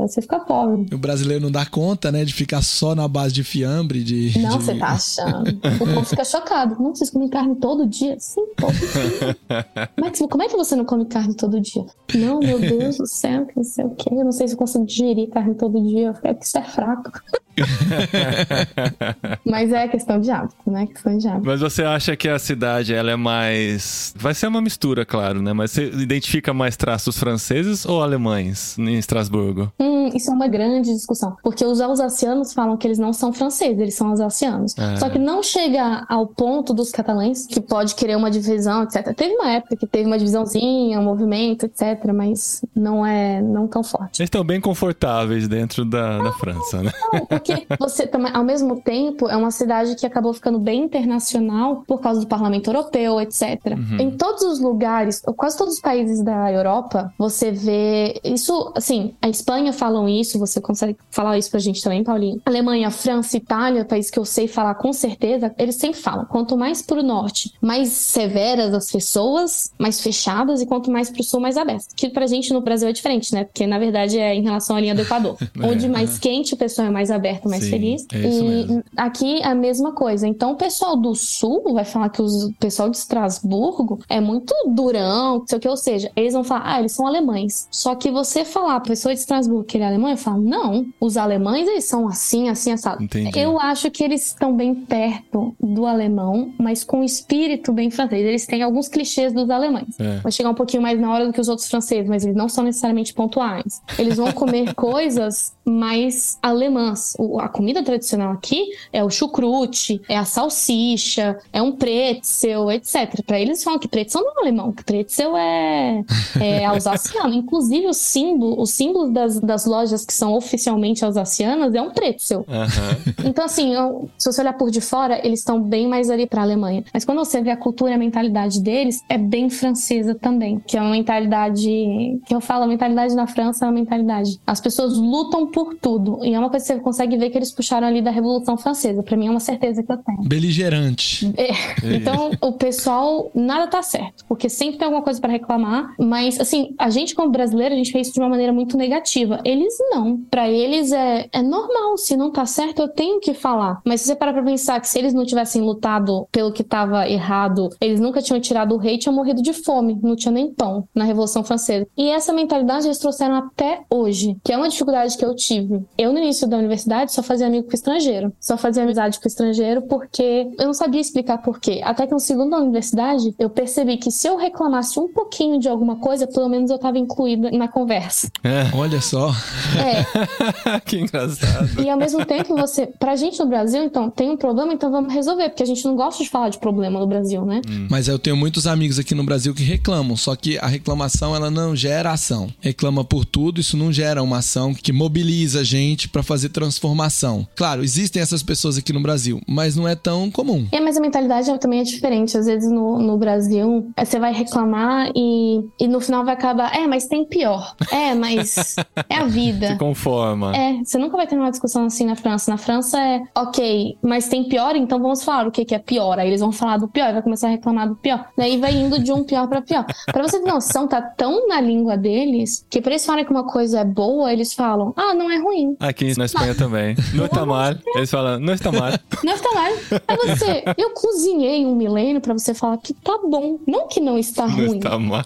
S4: você fica pobre.
S3: O brasileiro não dá conta, né, de ficar só na base de fiambre, de...
S4: Não,
S3: de-
S4: você tá achando. O povo fica chocado. Não, vocês comem carne todo dia? Sim. Como é, que, como é que você não come carne todo dia? Não, meu Deus do céu, não sei o quê. Eu não sei se eu consigo digerir carne todo dia. Eu fico, é que isso é fraco. Mas é questão de hábito, né? Questão de hábito.
S2: Mas você acha que a cidade ela é mais. Vai ser uma mistura, claro, né? Mas você identifica mais traços franceses ou alemães em Estrasburgo?
S4: Hum, isso é uma grande discussão. Porque os alsacianos falam que eles não são franceses, eles são alsacianos.
S2: É.
S4: Só que não chega ao ponto dos catalães, que pode querer uma divisão, etc. Teve uma época que teve uma divisãozinha, um movimento, etc. Mas não é não tão forte.
S2: Eles estão bem confortáveis dentro da, da França, né?
S4: Não, porque você também, ao mesmo tempo, é uma cidade que acabou ficando bem internacional por causa do parlamento europeu, etc. Em todos os lugares, quase todos os países da Europa, você vê isso, assim, a Espanha falam isso, você consegue falar isso pra gente também, Paulinho. Alemanha, França, Itália, país que eu sei falar com certeza, eles sempre falam, quanto mais pro norte, mais severas as pessoas, mais fechadas, e quanto mais pro sul, mais abertas. Que pra gente no Brasil é diferente, né? Porque na verdade é em relação à linha do Equador. onde mais quente o pessoal é mais aberto, mais
S2: Sim,
S4: feliz.
S2: é
S4: e
S2: mesmo.
S4: aqui é a mesma coisa. Então o pessoal do sul vai falar que os- o pessoal de Estrasburgo é muito durão, não sei o que, ou seja, eles vão falar, ah, eles são alemães. Só que você falar pra pessoa de Estrasburgo que ele é alemão, eu falo, não, os alemães eles são assim, assim, assado.
S2: Entendi.
S4: Eu acho que eles estão bem perto do alemão, mas com espírito bem francês. Eles têm alguns clichês dos alemães.
S2: É.
S4: Vai chegar um pouquinho mais na hora do que os outros franceses, mas eles não são necessariamente pontuais. Eles vão comer coisas mais alemãs. O- a comida tradicional aqui é o chucrute, é a salsicha, é um pretzel, etc. Pra eles falam que pretzel não é alemão, que pretzel é, é alsaciano. Inclusive, o símbolo, os símbolos das, das lojas que são oficialmente alsacianas é um pretzel.
S2: Aham.
S4: Então, assim, eu- se você olhar por de fora, eles estão bem mais ali pra Alemanha. Mas quando você vê a cultura e a mentalidade deles, é bem francesa também. Que é uma mentalidade. Que eu falo, a mentalidade na França é uma mentalidade. As pessoas lutam por tudo. E é uma coisa que você consegue ver que eles puxaram ali da Revolução Francesa. Pra mim é uma certeza que eu tenho.
S3: Beligerante.
S4: É, Então, o pessoal, nada tá certo, porque sempre tem alguma coisa pra reclamar, mas assim, a gente como brasileiro, a gente fez isso de uma maneira muito negativa. Eles não. Pra eles é, é normal, se não tá certo, eu tenho que falar. Mas se você parar pra pensar que se eles não tivessem lutado pelo que tava errado, eles nunca tinham tirado o rei, tinham morrido de fome, não tinha nem pão na Revolução Francesa. E essa mentalidade eles trouxeram até hoje, que é uma dificuldade que eu tive. Eu, no início da universidade, só fazia amigo com estrangeiro. Só fazia amizade com estrangeiro porque eu não sabia explicar por quê. Até que no segundo da universidade, eu percebi que se eu reclamasse um pouquinho de alguma coisa, pelo menos eu tava incluída na conversa.
S3: Olha só.
S4: É,
S2: que engraçado.
S4: e ao mesmo tempo você, pra gente no Brasil, então, tem um problema, então vamos resolver, porque a gente não gosta de falar de problema no Brasil, né?
S3: Mas eu tenho muitos amigos aqui no Brasil que reclamam, só que a reclamação ela não gera ação. Reclama por tudo, isso não gera uma ação que mobiliza a gente pra fazer transformação. Claro, existem essas pessoas aqui no Brasil, mas não é tão comum.
S4: É, mas a mentalidade também é diferente. Às vezes no, no Brasil, é, você vai reclamar e, e no final vai acabar, é, mas tem pior. É, mas é a vida.
S2: Se conforma.
S4: É, você nunca vai ter uma discussão assim na França. Na França é, ok, mas tem pior, então vamos falar o que, que é pior. Aí eles vão falar do pior, e vai começar a reclamar do pior. Daí vai indo de um pior pra pior. Pra você ter noção, tá tão na língua deles que pra eles falarem que uma coisa é boa, eles falam, ah, não é ruim.
S2: Aqui na Espanha também. No está mal. Eles falam, não está mal.
S4: Não está mal. Aí você, eu cozinhei um milênio pra você falar que tá bom, não que não está
S2: Não
S4: ruim.
S2: está mal.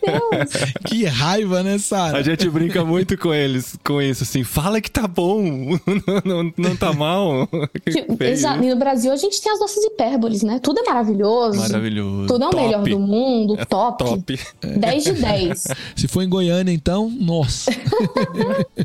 S4: Deus.
S3: Que raiva, né,
S2: A
S3: Sara?
S2: gente brinca muito com eles, com isso, assim, fala que tá bom, não, não, não tá mal.
S4: Que- exato. E no Brasil a gente tem as nossas hipérboles, né? Tudo é maravilhoso.
S2: Maravilhoso.
S4: Tudo é o
S2: Top.
S4: melhor do mundo, top.
S2: Top.
S4: 10 de 10.
S3: Se for em Goiânia, então, nossa.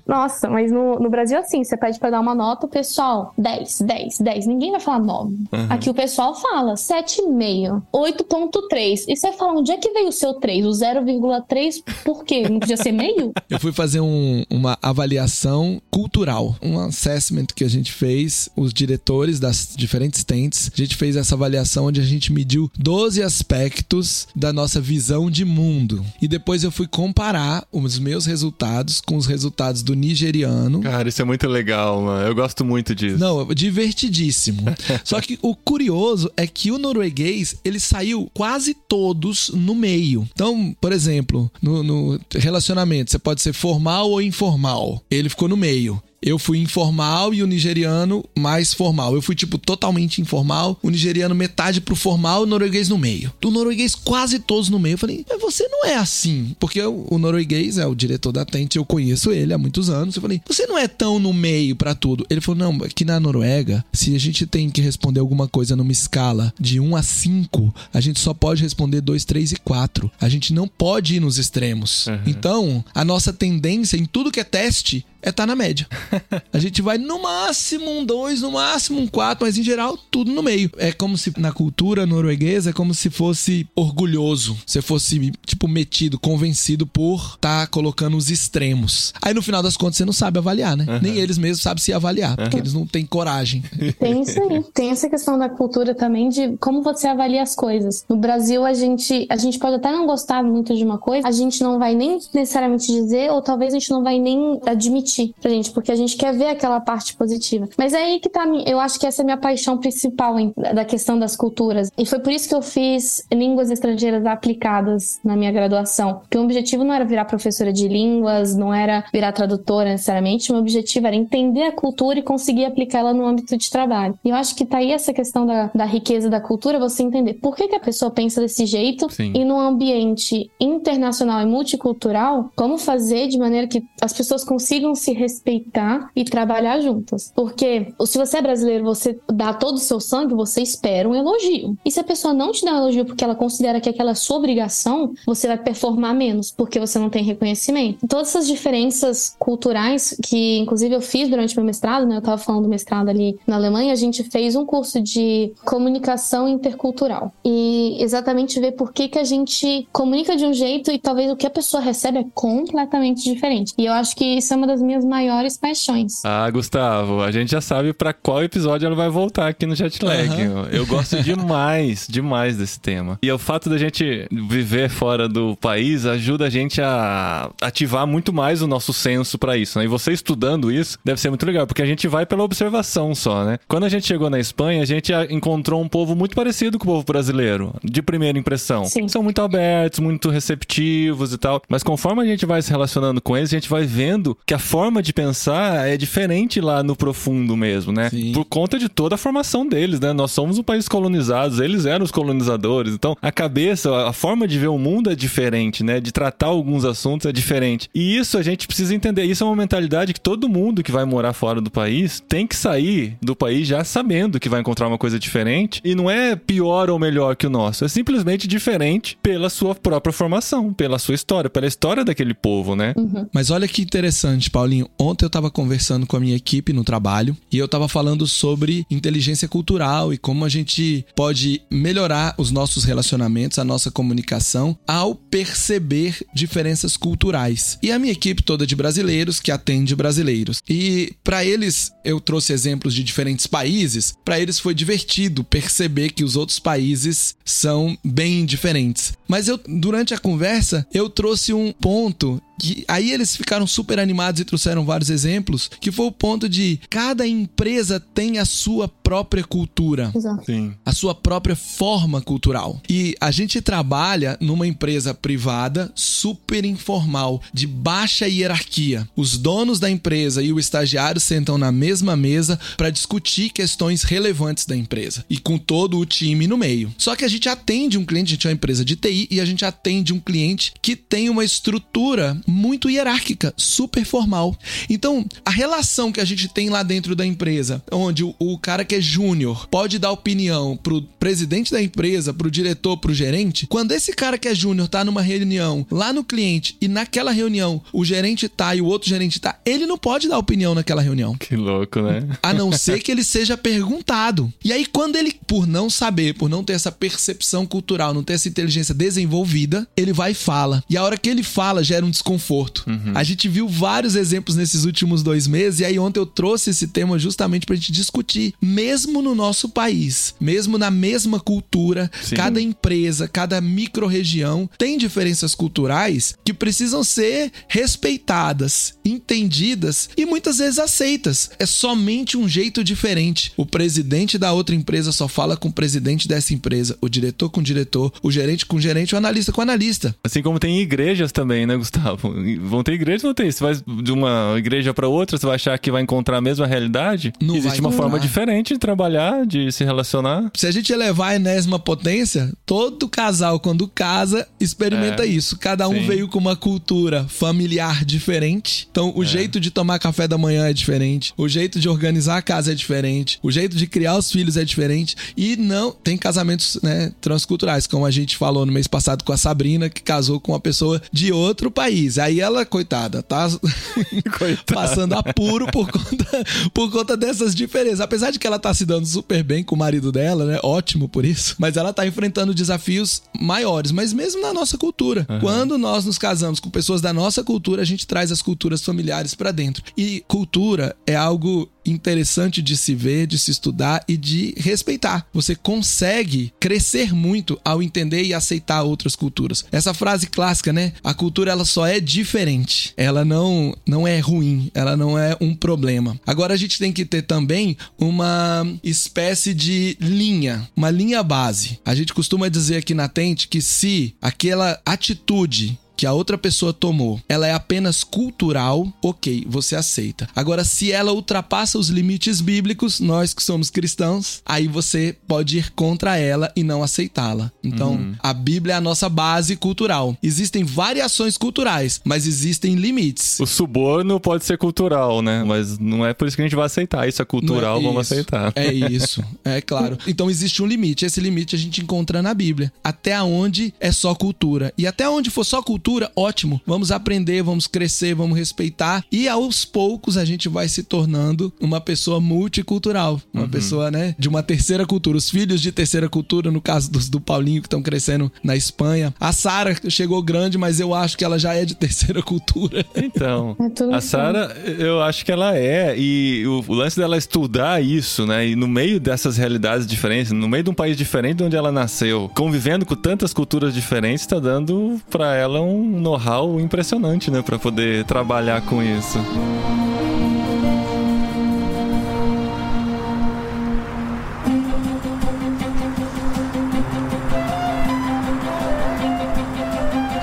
S4: Nossa, mas no, no Brasil, assim, você pede pra dar uma nota, o pessoal, 10, 10, 10. Ninguém vai falar 9. Aqui o pessoal fala 7,5, 8,3. E você fala, onde é que veio o seu 3? O 0,3, por quê? Não podia ser meio?
S3: Eu fui fazer um- uma avaliação cultural, um assessment que a gente fez, os diretores das diferentes tentes. A gente fez essa avaliação onde a gente mediu 12 aspectos da nossa visão de mundo. E depois eu fui comparar os meus resultados com os resultados do nigeriano.
S2: Cara, isso é muito legal, mano. Eu gosto muito disso.
S3: Não, divertidíssimo. Só que o curioso é que o norueguês, ele saiu quase todos no meio. Então, por exemplo, no, no relacionamento, você pode ser formal ou informal. Ele ficou no meio. Eu fui informal e o nigeriano mais formal. Eu fui, tipo, totalmente informal. O nigeriano metade pro formal, o norueguês no meio. Do norueguês quase todos no meio. Eu falei, mas você não é assim. Porque o, o norueguês é o diretor da Tente, eu conheço ele há muitos anos. Eu falei, você não é tão no meio pra tudo. Ele falou, não, aqui na Noruega, se a gente tem que responder alguma coisa numa escala de 1 a 5, a gente só pode responder 2, 3 e 4. A gente não pode ir nos extremos. Então, a nossa tendência em tudo que é teste é estar na média. A gente vai no máximo um 2, no máximo um 4, mas em geral tudo no meio. É como se na cultura norueguesa é como se fosse orgulhoso, se fosse tipo metido, convencido por estar colocando os extremos. Aí no final das contas você não sabe avaliar, né? Nem eles mesmos sabem se avaliar, porque eles não têm coragem.
S4: Tem isso aí. Tem essa questão da cultura também de como você avalia as coisas. No Brasil, a gente, a gente pode até não gostar muito de uma coisa, a gente não vai nem necessariamente dizer, ou talvez a gente não vai nem admitir pra gente, porque a gente quer ver aquela parte positiva. Mas é aí que tá, eu acho que essa é a minha paixão principal em- da questão das culturas. E foi por isso que eu fiz línguas estrangeiras aplicadas na minha graduação. Porque o objetivo não era virar professora de línguas, não era virar tradutora necessariamente, o meu objetivo era entender a cultura e conseguir aplicá-la no âmbito de trabalho. E eu acho que tá aí essa questão da, da riqueza da cultura, você entender por que, que a pessoa pensa desse jeito
S2: Sim.
S4: e num ambiente internacional e multicultural, como fazer de maneira que as pessoas consigam se respeitar respeitar e trabalhar juntas. Porque se você é brasileiro, você dá todo o seu sangue, você espera um elogio. E se a pessoa não te dá um elogio porque ela considera que aquela é sua obrigação, você vai performar menos, porque você não tem reconhecimento. Todas essas diferenças culturais, que inclusive eu fiz durante meu mestrado, né? Eu tava falando do mestrado ali na Alemanha, a gente fez um curso de comunicação intercultural. E exatamente ver por que, que a gente comunica de um jeito e talvez o que a pessoa recebe é completamente diferente. E eu acho que isso é uma das minhas maiores paixões.
S2: Ah, Gustavo, a gente já sabe para qual episódio ela vai voltar aqui no Jetlag. Uhum. Eu gosto demais, demais desse tema. E o fato da gente viver fora do país ajuda a gente a ativar muito mais o nosso senso para isso, né? E você estudando isso deve ser muito legal, porque a gente vai pela observação só, né? Quando a gente chegou na Espanha, a gente encontrou um povo muito parecido com o povo brasileiro, de primeira impressão.
S4: Sim.
S2: São muito abertos, muito receptivos e tal. Mas conforme a gente vai se relacionando com eles, a gente vai vendo que a forma de pensar é diferente lá no profundo mesmo, né? Sim. Por conta de toda a formação deles, né? Nós somos um país colonizado, eles eram os colonizadores. Então, a cabeça, a forma de ver o mundo é diferente, né? De tratar alguns assuntos é diferente. E isso a gente precisa entender. Isso é uma mentalidade que todo mundo que vai morar fora do país tem que sair do país já sabendo que vai encontrar uma coisa diferente. E não é pior ou melhor que o nosso, é simplesmente diferente pela sua própria formação, pela sua história, pela história daquele povo, né?
S3: Uhum. Mas olha que interessante, Paulinho. Ontem eu tava conversando com a minha equipe no trabalho e eu tava falando sobre inteligência cultural e como a gente pode melhorar os nossos relacionamentos, a nossa comunicação ao perceber diferenças culturais. E a minha equipe toda de brasileiros que atende brasileiros. E para eles eu trouxe exemplos de diferentes países, para eles foi divertido perceber que os outros países são bem diferentes. Mas eu durante a conversa eu trouxe um ponto que aí eles ficaram super animados e trouxeram vários exemplos, que foi o ponto de cada empresa tem a sua própria cultura,
S2: Sim.
S3: a sua própria forma cultural. E a gente trabalha numa empresa privada super informal, de baixa hierarquia. Os donos da empresa e o estagiário sentam na mesma mesa para discutir questões relevantes da empresa e com todo o time no meio. Só que a gente atende um cliente, a gente é uma empresa de TI e a gente atende um cliente que tem uma estrutura muito hierárquica, super formal. Então, a relação que a gente tem lá dentro da empresa, onde o, o cara que é júnior pode dar opinião pro presidente da empresa, pro diretor, pro gerente, quando esse cara que é júnior tá numa reunião lá no cliente e naquela reunião o gerente tá e o outro gerente tá, ele não pode dar opinião naquela reunião.
S2: Que louco, né?
S3: A não ser que ele seja perguntado. E aí, quando ele, por não saber, por não ter essa percepção cultural, não ter essa inteligência desenvolvida, ele vai e fala. E a hora que ele fala, gera um desconforto. Uhum. A gente viu vários exemplos nesses últimos dois meses, e aí ontem eu trouxe esse tema justamente pra gente discutir. Mesmo no nosso país, mesmo na mesma cultura, Sim. cada empresa, cada micro-região tem diferenças culturais que precisam ser respeitadas, entendidas e muitas vezes aceitas. É somente um jeito diferente. O presidente da outra empresa só fala com o presidente dessa empresa, o diretor com o diretor, o gerente com o gerente, o analista com o analista.
S2: Assim como tem igrejas também, né, Gustavo? vão ter igrejas, vão ter. Você vai de uma igreja para outra, você vai achar que vai encontrar a mesma realidade? Não Existe uma forma diferente de trabalhar, de se relacionar.
S3: Se a gente elevar a enésima potência, todo casal, quando casa, experimenta é, isso. Cada um sim. veio com uma cultura familiar diferente. Então, o é. jeito de tomar café da manhã é diferente. O jeito de organizar a casa é diferente. O jeito de criar os filhos é diferente. E não tem casamentos né, transculturais, como a gente falou no mês passado com a Sabrina, que casou com uma pessoa de outro país. Aí ela, coitada, tá coitada. passando apuro por conta, por conta dessas diferenças. Apesar de que ela tá se dando super bem com o marido dela, né? Ótimo por isso. Mas ela tá enfrentando desafios maiores. Mas mesmo na nossa cultura. Uhum. Quando nós nos casamos com pessoas da nossa cultura, a gente traz as culturas familiares para dentro. E cultura é algo interessante de se ver, de se estudar e de respeitar. Você consegue crescer muito ao entender e aceitar outras culturas. Essa frase clássica, né? A cultura ela só é diferente. Ela não não é ruim, ela não é um problema. Agora a gente tem que ter também uma espécie de linha, uma linha base. A gente costuma dizer aqui na Tente que se aquela atitude que a outra pessoa tomou, ela é apenas cultural, ok, você aceita. Agora, se ela ultrapassa os limites bíblicos, nós que somos cristãos, aí você pode ir contra ela e não aceitá-la. Então, uhum. a Bíblia é a nossa base cultural. Existem variações culturais, mas existem limites.
S2: O suborno pode ser cultural, né? Mas não é por isso que a gente vai aceitar. Isso é cultural, é vamos aceitar.
S3: É isso, é claro. Então existe um limite. Esse limite a gente encontra na Bíblia. Até onde é só cultura. E até onde for só cultura, ótimo. Vamos aprender, vamos crescer, vamos respeitar. E aos poucos a gente vai se tornando uma pessoa multicultural. Uma uhum. pessoa, né? De uma terceira cultura. Os filhos de terceira cultura, no caso dos do Paulinho, que estão crescendo na Espanha. A Sara chegou grande, mas eu acho que ela já é de terceira cultura.
S2: Então, é a Sara, eu acho que ela é. E o, o lance dela estudar isso, né? E no meio dessas realidades diferentes, no meio de um país diferente de onde ela nasceu, convivendo com tantas culturas diferentes, está dando para ela um know-how impressionante, né? Para poder trabalhar com isso.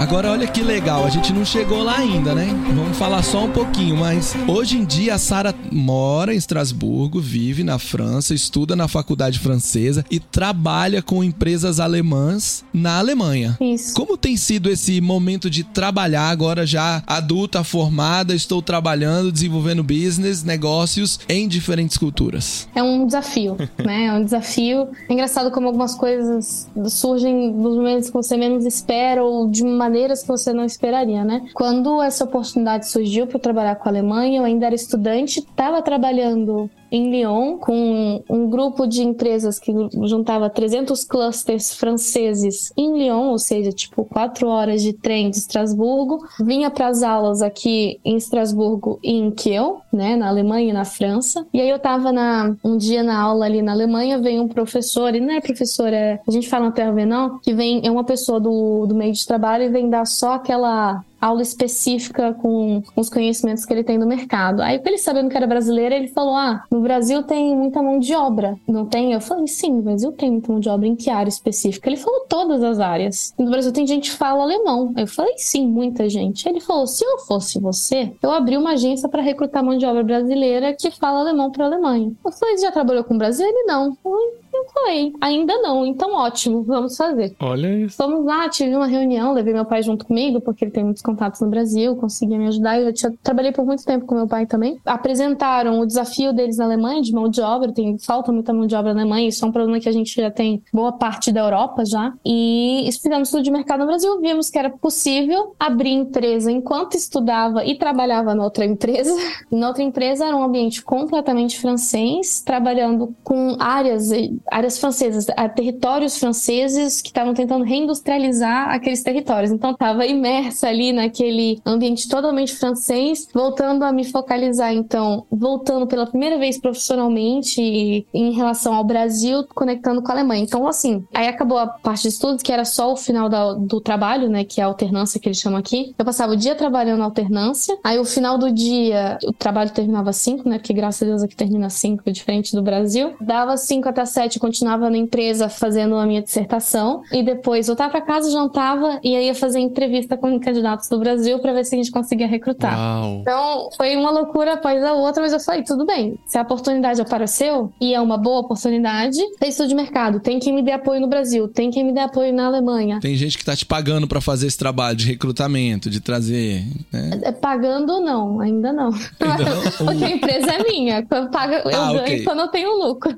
S3: Agora olha que legal, a gente não chegou lá ainda, né? Vamos falar só um pouquinho, mas hoje em dia a Sara mora em Estrasburgo, vive na França, estuda na faculdade francesa e trabalha com empresas alemãs na Alemanha.
S4: Isso.
S3: Como tem sido esse momento de trabalhar agora já adulta, formada, estou trabalhando, desenvolvendo business, negócios em diferentes culturas?
S4: É um desafio, né? É um desafio. É engraçado como algumas coisas surgem nos momentos que você menos espera ou de uma maneiras que você não esperaria, né? Quando essa oportunidade surgiu para trabalhar com a Alemanha, eu ainda era estudante, estava trabalhando em Lyon com um grupo de empresas que juntava 300 clusters franceses em Lyon, ou seja, tipo quatro horas de trem de Estrasburgo. Vinha para as aulas aqui em Estrasburgo e em Kiel, né, na Alemanha e na França. E aí eu tava na, um dia na aula ali na Alemanha, veio um professor, e não é professor, é, a gente fala até não, que vem, é uma pessoa do, do meio de trabalho e vem dar só aquela aula específica com os conhecimentos que ele tem do mercado. Aí, ele sabendo que era brasileira, ele falou: Ah, no Brasil tem muita mão de obra, não tem? Eu falei: Sim, no Brasil tem muita mão de obra. Em que área específica? Ele falou: Todas as áreas. No Brasil tem gente que fala alemão. Eu falei: Sim, muita gente. Ele falou: Se eu fosse você, eu abri uma agência para recrutar mão de obra brasileira que fala alemão para a Alemanha. Eu falei: Já trabalhou com o Brasil? Ele não. Eu falei, eu falei, ainda não, então ótimo, vamos fazer.
S2: Olha isso.
S4: Fomos lá, tive uma reunião, levei meu pai junto comigo, porque ele tem muitos contatos no Brasil, conseguia me ajudar. Eu já trabalhei por muito tempo com meu pai também. Apresentaram o desafio deles na Alemanha de mão de obra, tem falta muita mão de obra na Alemanha, isso é um problema que a gente já tem boa parte da Europa já. E fizemos estudo de mercado no Brasil, vimos que era possível abrir empresa enquanto estudava e trabalhava na outra empresa. na outra empresa era um ambiente completamente francês, trabalhando com áreas áreas francesas, territórios franceses que estavam tentando reindustrializar aqueles territórios. Então estava imersa ali naquele ambiente totalmente francês, voltando a me focalizar então, voltando pela primeira vez profissionalmente em relação ao Brasil, conectando com a Alemanha. Então assim, aí acabou a parte de estudos que era só o final da, do trabalho, né, que é a alternância que eles chamam aqui. Eu passava o dia trabalhando na alternância, aí o final do dia o trabalho terminava às 5, né, porque graças a Deus aqui termina às 5, diferente do Brasil. Dava 5 até 7 continuava na empresa fazendo a minha dissertação e depois voltava para casa, jantava e aí ia fazer entrevista com candidatos do Brasil para ver se a gente conseguia recrutar.
S2: Uau.
S4: Então foi uma loucura após a outra, mas eu falei, tudo bem, se a oportunidade apareceu e é uma boa oportunidade, tem estudo de mercado, tem quem me dê apoio no Brasil, tem quem me dê apoio na Alemanha.
S3: Tem gente que tá te pagando para fazer esse trabalho de recrutamento, de trazer.
S4: Né? É, pagando não, ainda não. Ainda não? Porque a empresa é minha, eu, pago, eu ah, ganho okay. quando eu tenho lucro.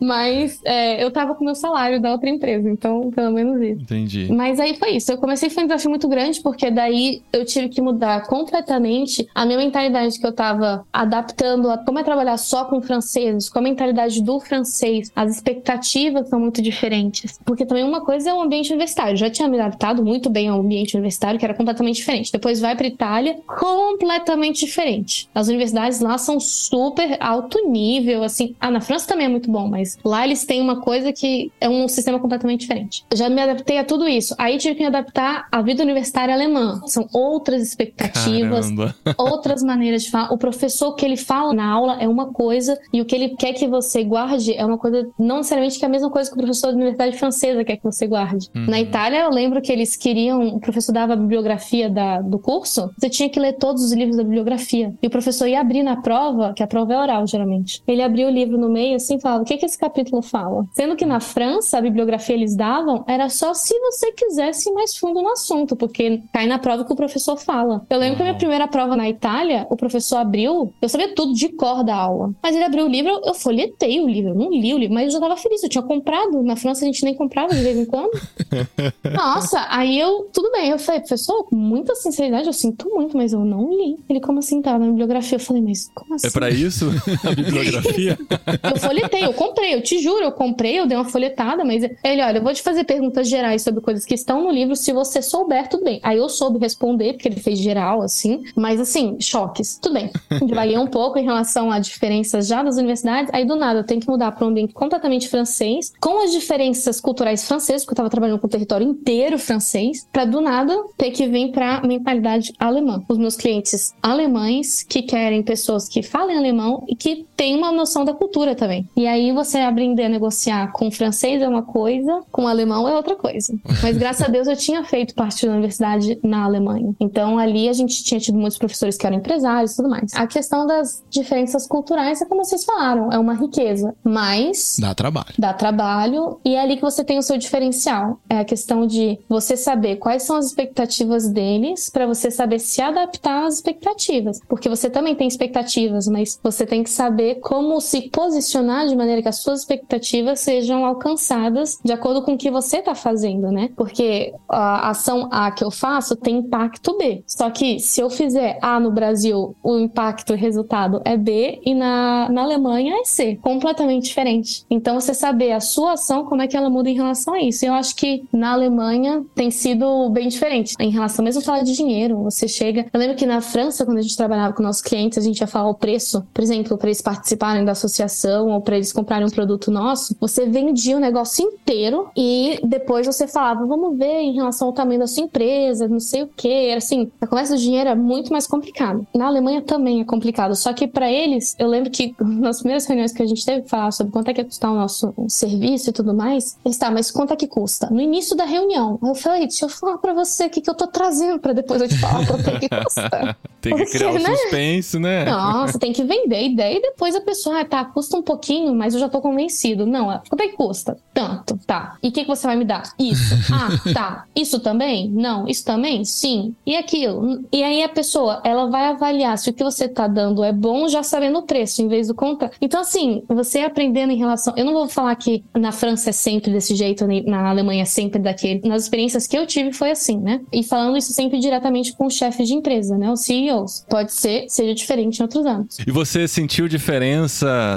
S4: Mas é, eu tava com meu salário da outra empresa, então pelo menos isso.
S2: Entendi.
S4: Mas aí foi isso. Eu comecei foi um desafio muito grande, porque daí eu tive que mudar completamente a minha mentalidade que eu tava adaptando a como é trabalhar só com franceses, com a mentalidade do francês. As expectativas são muito diferentes. Porque também uma coisa é o ambiente universitário. Eu já tinha me adaptado muito bem ao ambiente universitário, que era completamente diferente. Depois vai pra Itália, completamente diferente. As universidades lá são super alto nível nível, assim. Ah, na França também é muito bom, mas lá eles têm uma coisa que é um sistema completamente diferente. Já me adaptei a tudo isso. Aí tive que me adaptar à vida universitária alemã. São outras expectativas,
S2: Caramba.
S4: outras maneiras de falar. O professor que ele fala na aula é uma coisa e o que ele quer que você guarde é uma coisa, não necessariamente que é a mesma coisa que o professor da universidade francesa quer que você guarde. Na Itália, eu lembro que eles queriam, o professor dava a bibliografia da, do curso, você tinha que ler todos os livros da bibliografia. E o professor ia abrir na prova, que a prova é oral, geralmente. Ele abria o livro no meio assim e falava: o que, que esse capítulo fala? Sendo que na França, a bibliografia eles davam era só se você quisesse ir mais fundo no assunto, porque cai na prova que o professor fala. Eu lembro que a minha primeira prova na Itália, o professor abriu, eu sabia tudo de cor da aula. Mas ele abriu o livro, eu folhetei o livro, eu não li o livro, mas eu já tava feliz, eu tinha comprado. Na França a gente nem comprava de vez em quando. Nossa, aí eu, tudo bem. Eu falei, professor, com muita sinceridade, eu sinto muito, mas eu não li. Ele, como assim, tá na bibliografia? Eu falei, mas como assim?
S2: É pra isso a bibliografia?
S4: Eu folhetei, eu comprei, eu te juro, eu comprei, eu dei uma folhetada, mas ele, olha, eu vou te fazer perguntas gerais sobre coisas que estão no livro, se você souber, tudo bem. Aí eu soube responder, porque ele fez geral, assim, mas assim, choques, tudo bem. Divaguei um pouco em relação a diferenças já das universidades, aí do nada eu tenho que mudar para um ambiente completamente francês, com as diferenças culturais francesas, porque eu tava trabalhando com o território inteiro francês, pra do nada ter que vir pra mentalidade alemã. Os meus clientes alemães que querem pessoas que falem alemão e que têm uma noção da cultura também. E aí você aprender a negociar com francês é uma coisa, com alemão é outra coisa. Mas graças a Deus eu tinha feito parte da universidade na Alemanha. Então ali a gente tinha tido muitos professores que eram empresários e tudo mais. A questão das diferenças culturais é como vocês falaram, é uma riqueza. Mas
S3: Dá trabalho.
S4: dá trabalho e é ali que você tem o seu diferencial. É a questão de você saber quais são as expectativas deles para você saber se adaptar às expectativas, porque você também tem expectativas, mas você tem que saber como se posicionar de maneira que as suas expectativas sejam alcançadas de acordo com o que você está fazendo, né? Porque a ação A que eu faço tem impacto B. Só que se eu fizer A no Brasil, o impacto, o resultado é B e na, na Alemanha é C. Completamente diferente. Então você saber a sua ação, como é que ela muda em relação a isso. E eu acho que na Alemanha tem sido bem diferente. Em relação mesmo a falar de dinheiro, você chega. Eu lembro que na França, quando a gente trabalhava com nossos clientes, a gente ia falar o preço, por exemplo, para eles participarem da associação ou para eles comprarem um produto nosso, você vendia o negócio inteiro e depois você falava, vamos ver em relação ao tamanho da sua empresa, não sei o que. Assim, a conversa do dinheiro é muito mais complicada. Na Alemanha também é complicado, só que para eles, eu lembro que nas primeiras reuniões que a gente teve que falar sobre quanto é que ia custar o nosso serviço e tudo mais, eles tá, mas quanto é que custa? No início da reunião, eu falei, deixa eu falar para você o que, que eu tô trazendo para depois eu te falar quanto é que custa.
S2: Tem que
S4: Porque,
S2: criar o
S4: né?
S2: suspense, né?
S4: Nossa, tem que vender a ideia e depois a pessoa, ah, tá, custa um pouquinho, mas eu já tô convencido. Não, é, quanto é que custa? Tanto, tá. E o que, que você vai me dar? Isso. Ah, tá. Isso também? Não. Isso também? Sim. E aquilo? E aí a pessoa, ela vai avaliar se o que você tá dando é bom já sabendo o preço, em vez do contra. Então, assim, você aprendendo em relação. Eu não vou falar que na França é sempre desse jeito, nem na Alemanha é sempre daquele. Nas experiências que eu tive foi assim, né? E falando isso sempre diretamente com o chefe de empresa, né? Os CEOs. Pode ser, seja diferente em outros anos.
S2: E você sentiu diferença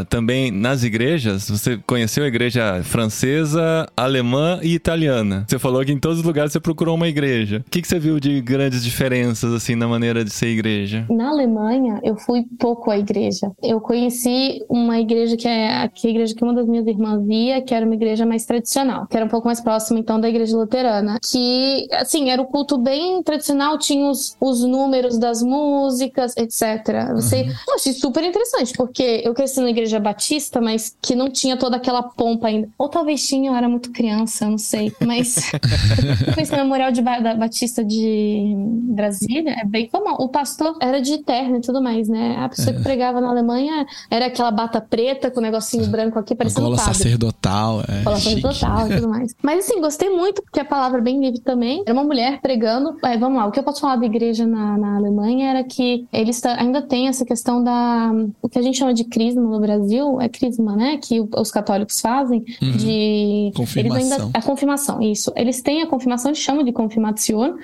S2: também nas igrejas? Você conheceu a igreja francesa, alemã e italiana. Você falou que em todos os lugares você procurou uma igreja. O que, que você viu de grandes diferenças, assim, na maneira de ser igreja?
S4: Na Alemanha, eu fui pouco à igreja. Eu conheci uma igreja que é a igreja que uma das minhas irmãs via, que era uma igreja mais tradicional, que era um pouco mais próxima, então, da igreja luterana. Que, assim, era o culto bem tradicional, tinha os, os números das músicas, etc. Você, eu achei super interessante, porque eu cresci na igreja batista, mas que não tinha toda aquela pompa ainda. Ou talvez tinha, eu era muito criança, eu não sei. Mas conheci o memorial de Ba- da Batista de Brasília, é bem comum. O pastor era de terno e tudo mais, né? A pessoa que pregava na Alemanha era aquela bata preta com o negocinho branco aqui, parecendo um padre.
S3: sacerdotal. É, chique.
S4: total e tudo mais. Mas assim, gostei muito, porque a palavra é bem livre também. Era uma mulher pregando. É, vamos lá, o que eu posso falar da igreja na, na Alemanha era que eles ainda têm essa questão da. O que a gente chama de crisma no Brasil, é crisma, né? Que os católicos fazem, de.
S3: Confirmação.
S4: Eles ainda, a confirmação, isso. Eles têm a confirmação, eles chamam de confirmação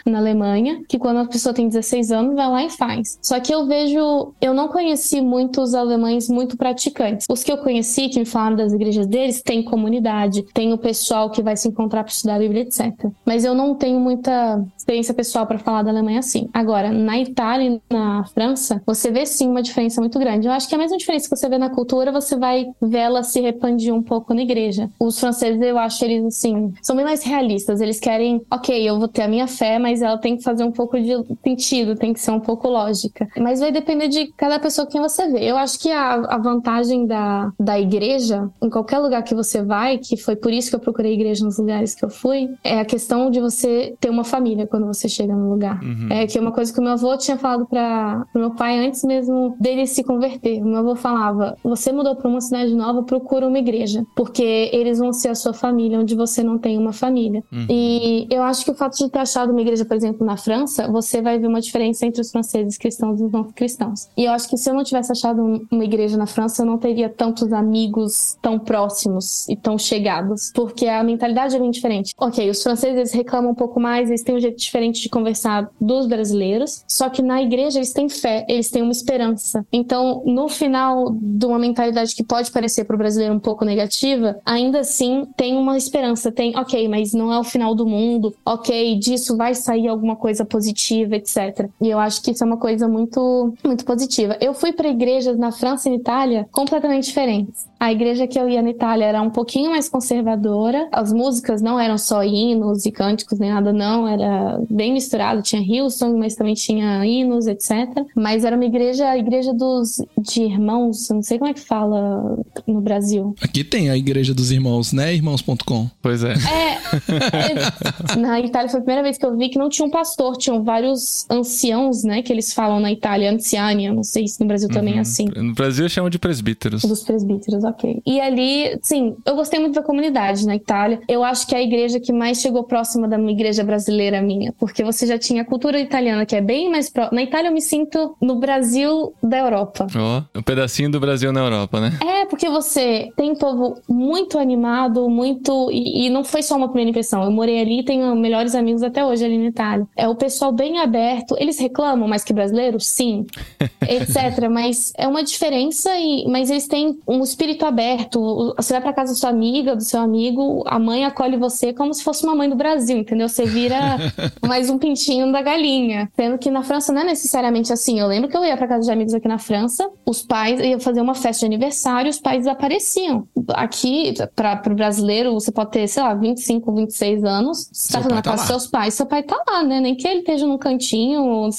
S4: na Alemanha, que quando a pessoa tem 16 anos, vai lá e faz. Só que eu vejo. Eu não conheci muitos alemães muito praticantes. Os que eu conheci, que me falaram das igrejas deles, tem comunidade, tem o pessoal que vai se encontrar para estudar a Bíblia, etc. Mas eu não tenho muita experiência pessoal para falar da Alemanha, sim. Agora, na Itália e na França, você vê sim uma diferença muito grande. Eu acho que a mesma diferença que você vê na cultura, você vai ver ela se repandir um pouco na igreja. Os franceses, eu acho eles, assim, são bem mais realistas. Eles querem, ok, eu vou ter a minha fé, mas ela tem que fazer um pouco de sentido, tem que ser um pouco lógica. Mas vai depender de cada pessoa que você vê. Eu acho que a, a vantagem da, da igreja, em qualquer lugar que você vai, que foi por isso que eu procurei igreja nos lugares que eu fui, é a questão de você ter uma família quando você chega no lugar. Uhum. É que é uma coisa que o meu avô tinha falado para meu pai antes mesmo dele se converter. O meu avô falava: você mudou para uma cidade nova, procura uma igreja, porque eles vão ser a sua família, onde você não tem uma família. Uhum. E eu acho que o fato de ter achado uma igreja, por exemplo, na França, você vai ver uma diferença entre os franceses cristãos e os não cristãos. E eu acho que se eu não tivesse achado uma igreja na França, eu não teria tantos amigos tão próximos e tão chegados, porque a mentalidade é bem diferente. Ok, os franceses reclamam um pouco mais, eles têm um jeito diferente de conversar dos brasileiros, só que na igreja eles têm fé, eles têm uma esperança. Então, no final de uma mentalidade que pode parecer para o brasileiro um pouco negativa, ainda assim tem uma esperança, tem, ok, mas não é o final do mundo, ok, disso vai sair alguma coisa positiva, etc. E eu acho que isso é uma coisa muito, muito positiva. Eu fui para igrejas na França e na Itália completamente diferentes. A igreja que eu ia na Itália era um pouquinho mais conservadora. As músicas não eram só hinos e cânticos nem nada, não. Era bem misturado. Tinha Hillsong, mas também tinha hinos, etc. Mas era uma igreja, a igreja dos de irmãos. Não sei como é que fala no Brasil.
S3: Aqui tem a igreja dos irmãos, né? Irmãos.com.
S2: Pois é.
S4: é. Na Itália foi a primeira vez que eu vi que não tinha um pastor, tinham vários anciãos, né? Que eles falam na Itália, anciani. Eu não sei se no Brasil também é uhum. assim.
S2: No Brasil chamam de presbíteros.
S4: Dos presbíteros, ok. E ali, sim, eu gostei muito da comunidade na Itália. Eu acho que é a igreja que mais chegou próxima da minha igreja brasileira minha, porque você já tinha a cultura italiana, que é bem mais próxima. Na Itália eu me sinto no Brasil da Europa.
S2: Ó, oh, um pedacinho do Brasil na Europa, né?
S4: É, porque você tem um povo muito animado, muito. E, e não foi só uma primeira impressão. Eu morei ali e tenho melhores amigos até hoje ali na Itália. É o pessoal bem aberto. Eles reclamam mais que brasileiros? Sim. etc. Mas é uma diferença, e, mas eles têm um espírito aberto. Você vai para casa da sua amiga, do seu amigo, a mãe acolhe você como se fosse uma mãe do Brasil, entendeu? Você vira mais um pintinho da galinha. Sendo que na França não é necessariamente assim. Eu lembro que eu ia para casa de amigos aqui na França, os pais iam fazer uma festa de aniversário, os pais desapareciam. Aqui, para o brasileiro, você pode ter, sei lá, 25, 26 anos, você tá fazendo a tá casa dos seus pais, seu pai tá lá, né? Nem que ele esteja num cantinho,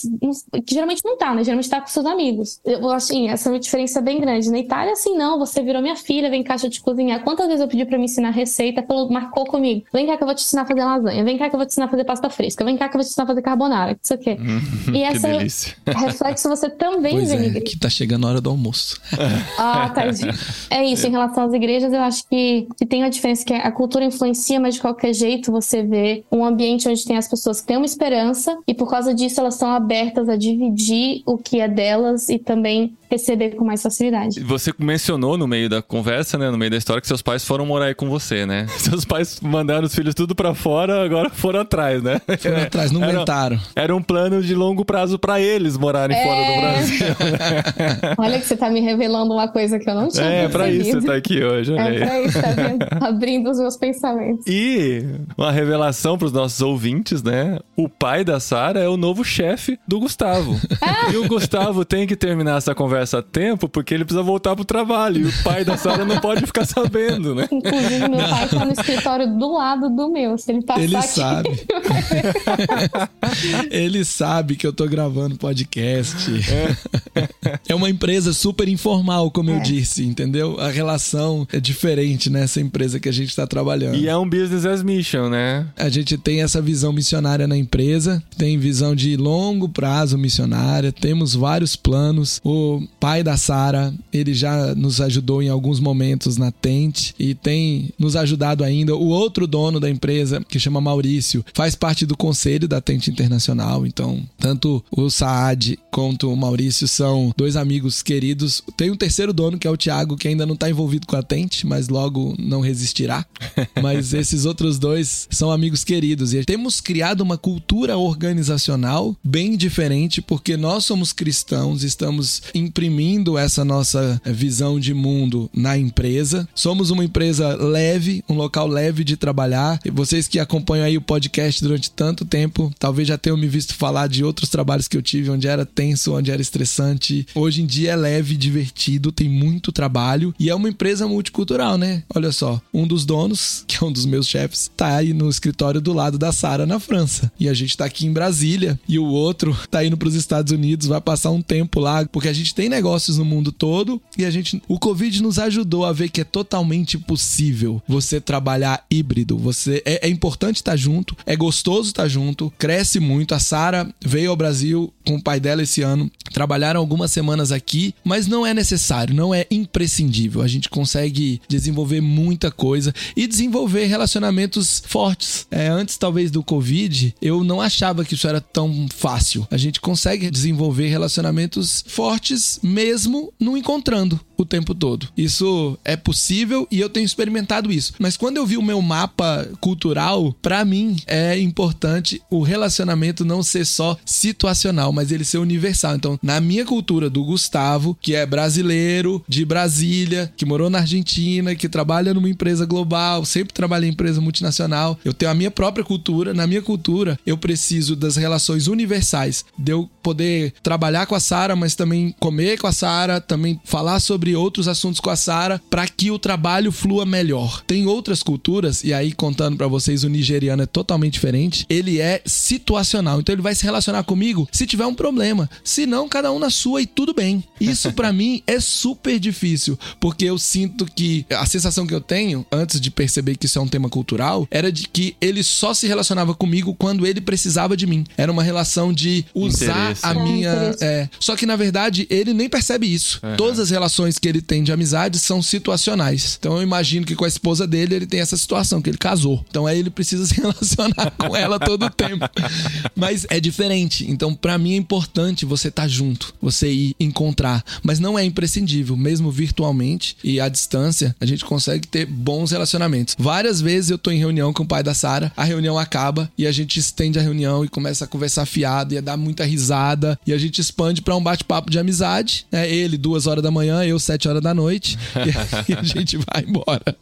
S4: que geralmente não tá, né? Geralmente tá com seus amigos. Eu acho, assim, essa é uma diferença bem grande. Na Itália, assim, não, você virou minha filha, vem cá, deixa eu te cozinhar. Quantas vezes eu pedi pra me ensinar receita, falou, marcou comigo. Vem cá que eu vou te ensinar a fazer lasanha. Vem cá que eu vou te ensinar a fazer pasta fresca. Vem cá que eu vou te ensinar a fazer carbonara. Isso aqui.
S2: Hum, e essa delícia.
S4: reflexo você também
S3: pois
S4: vê
S3: é, que tá chegando a hora do almoço.
S4: ah, tá. É isso, em relação às igrejas, eu acho que, que tem uma diferença que a cultura influencia, mas de qualquer jeito você vê um ambiente onde tem as pessoas que têm uma esperança e por causa disso elas estão abertas a dividir o que é delas e também receber com mais facilidade.
S2: Você mencionou no meio da conversa, né, no meio da história, que seus pais foram morar aí com você, né? Seus pais mandaram os filhos tudo para fora, agora foram atrás, né?
S3: Foram atrás, não era, aguentaram.
S2: Era um plano de longo prazo para eles morarem é... fora do Brasil.
S4: Né? Olha que você tá me revelando uma coisa que eu não tinha
S2: É, para isso você tá aqui hoje.
S4: É pra isso, tá vendo? Abrindo os meus pensamentos.
S2: E uma revelação para os nossos ouvintes, né? O pai da Sara é o novo chefe do Gustavo. Ah! E o Gustavo tem que terminar essa conversa conversa a tempo porque ele precisa voltar pro trabalho. E o pai da Sara não pode ficar sabendo, né?
S4: Inclusive, meu pai tá no escritório do lado do meu. Se ele passar
S3: ele
S4: aqui,
S3: sabe. Ele sabe que eu tô gravando podcast. É, é uma empresa super informal, como é. eu disse, entendeu? A relação é diferente nessa empresa que a gente tá trabalhando.
S2: E é um business as mission, né?
S3: A gente tem essa visão missionária na empresa, tem visão de longo prazo missionária, temos vários planos. O pai da Sara, ele já nos ajudou em alguns momentos na Tente e tem nos ajudado ainda. O outro dono da empresa, que chama Maurício, faz parte do conselho da Tente Internacional. Então, tanto o Saad quanto o Maurício são dois amigos queridos. Tem um terceiro dono, que é o Thiago, que ainda não está envolvido com a Tente, mas logo não resistirá. mas esses outros dois são amigos queridos. E temos criado uma cultura organizacional bem diferente, porque nós somos cristãos, estamos imprimindo essa nossa visão de mundo na empresa. Somos uma empresa leve, um local leve de trabalhar. E vocês que acompanham aí o podcast durante tanto tempo, talvez já tenham me visto falar de outros trabalhos que eu tive onde era tenso, onde era estressante. Hoje em dia é leve, divertido, tem muito trabalho e é uma empresa multicultural, né? Olha só, um dos donos, que é um dos meus chefes, tá aí no escritório do lado da Sara na França. E a gente tá aqui em Brasília e o outro tá indo para os Estados Unidos, vai passar um tempo lá, porque a gente tem negócios no mundo todo e a gente o Covid nos ajudou a ver que é totalmente possível você trabalhar híbrido. Você é, é importante estar junto, é gostoso estar junto, cresce muito. A Sara veio ao Brasil com o pai dela esse ano, trabalharam algumas semanas aqui, mas não é necessário, não é imprescindível. A gente consegue desenvolver muita coisa e desenvolver relacionamentos fortes. É, antes talvez do Covid, eu não achava que isso era tão fácil. A gente consegue desenvolver relacionamentos fortes mesmo não encontrando o tempo todo. Isso é possível e eu tenho experimentado isso. Mas quando eu vi o meu mapa cultural, para mim é importante o relacionamento não ser só situacional, mas ele ser universal. Então, na minha cultura do Gustavo, que é brasileiro, de Brasília, que morou na Argentina, que trabalha numa empresa global, sempre trabalha em empresa multinacional, eu tenho a minha própria cultura. Na minha cultura, eu preciso das relações universais, de eu poder trabalhar com a Sara, mas também comer com a Sara, também falar sobre outros assuntos com a Sara, para que o trabalho flua melhor. Tem outras culturas, e aí contando para vocês, o nigeriano é totalmente diferente. Ele é situacional, então ele vai se relacionar comigo se tiver um problema. Se não, cada um na sua e tudo bem. Isso para mim é super difícil, porque eu sinto que a sensação que eu tenho antes de perceber que isso é um tema cultural era de que ele só se relacionava comigo quando ele precisava de mim. Era uma relação de usar
S2: Interesse.
S3: a
S4: É,
S3: minha.
S4: interesse.
S3: É. Só que na verdade ele nem percebe isso. Todas as relações que ele tem de amizade são situacionais. Então eu imagino que com a esposa dele ele tem essa situação, que ele casou. Então aí ele precisa se relacionar com ela todo o tempo. Mas é diferente. Então para mim é importante você estar junto, você ir encontrar. Mas não é imprescindível, mesmo virtualmente e à distância, a gente consegue ter bons relacionamentos. Várias vezes eu tô em reunião com o pai da Sara, a reunião acaba e a gente estende a reunião e começa a conversar fiado e a dar muita risada e a gente expande para um bate-papo de amizade, né? Ele duas horas da manhã, eu sete horas da noite e a gente vai embora.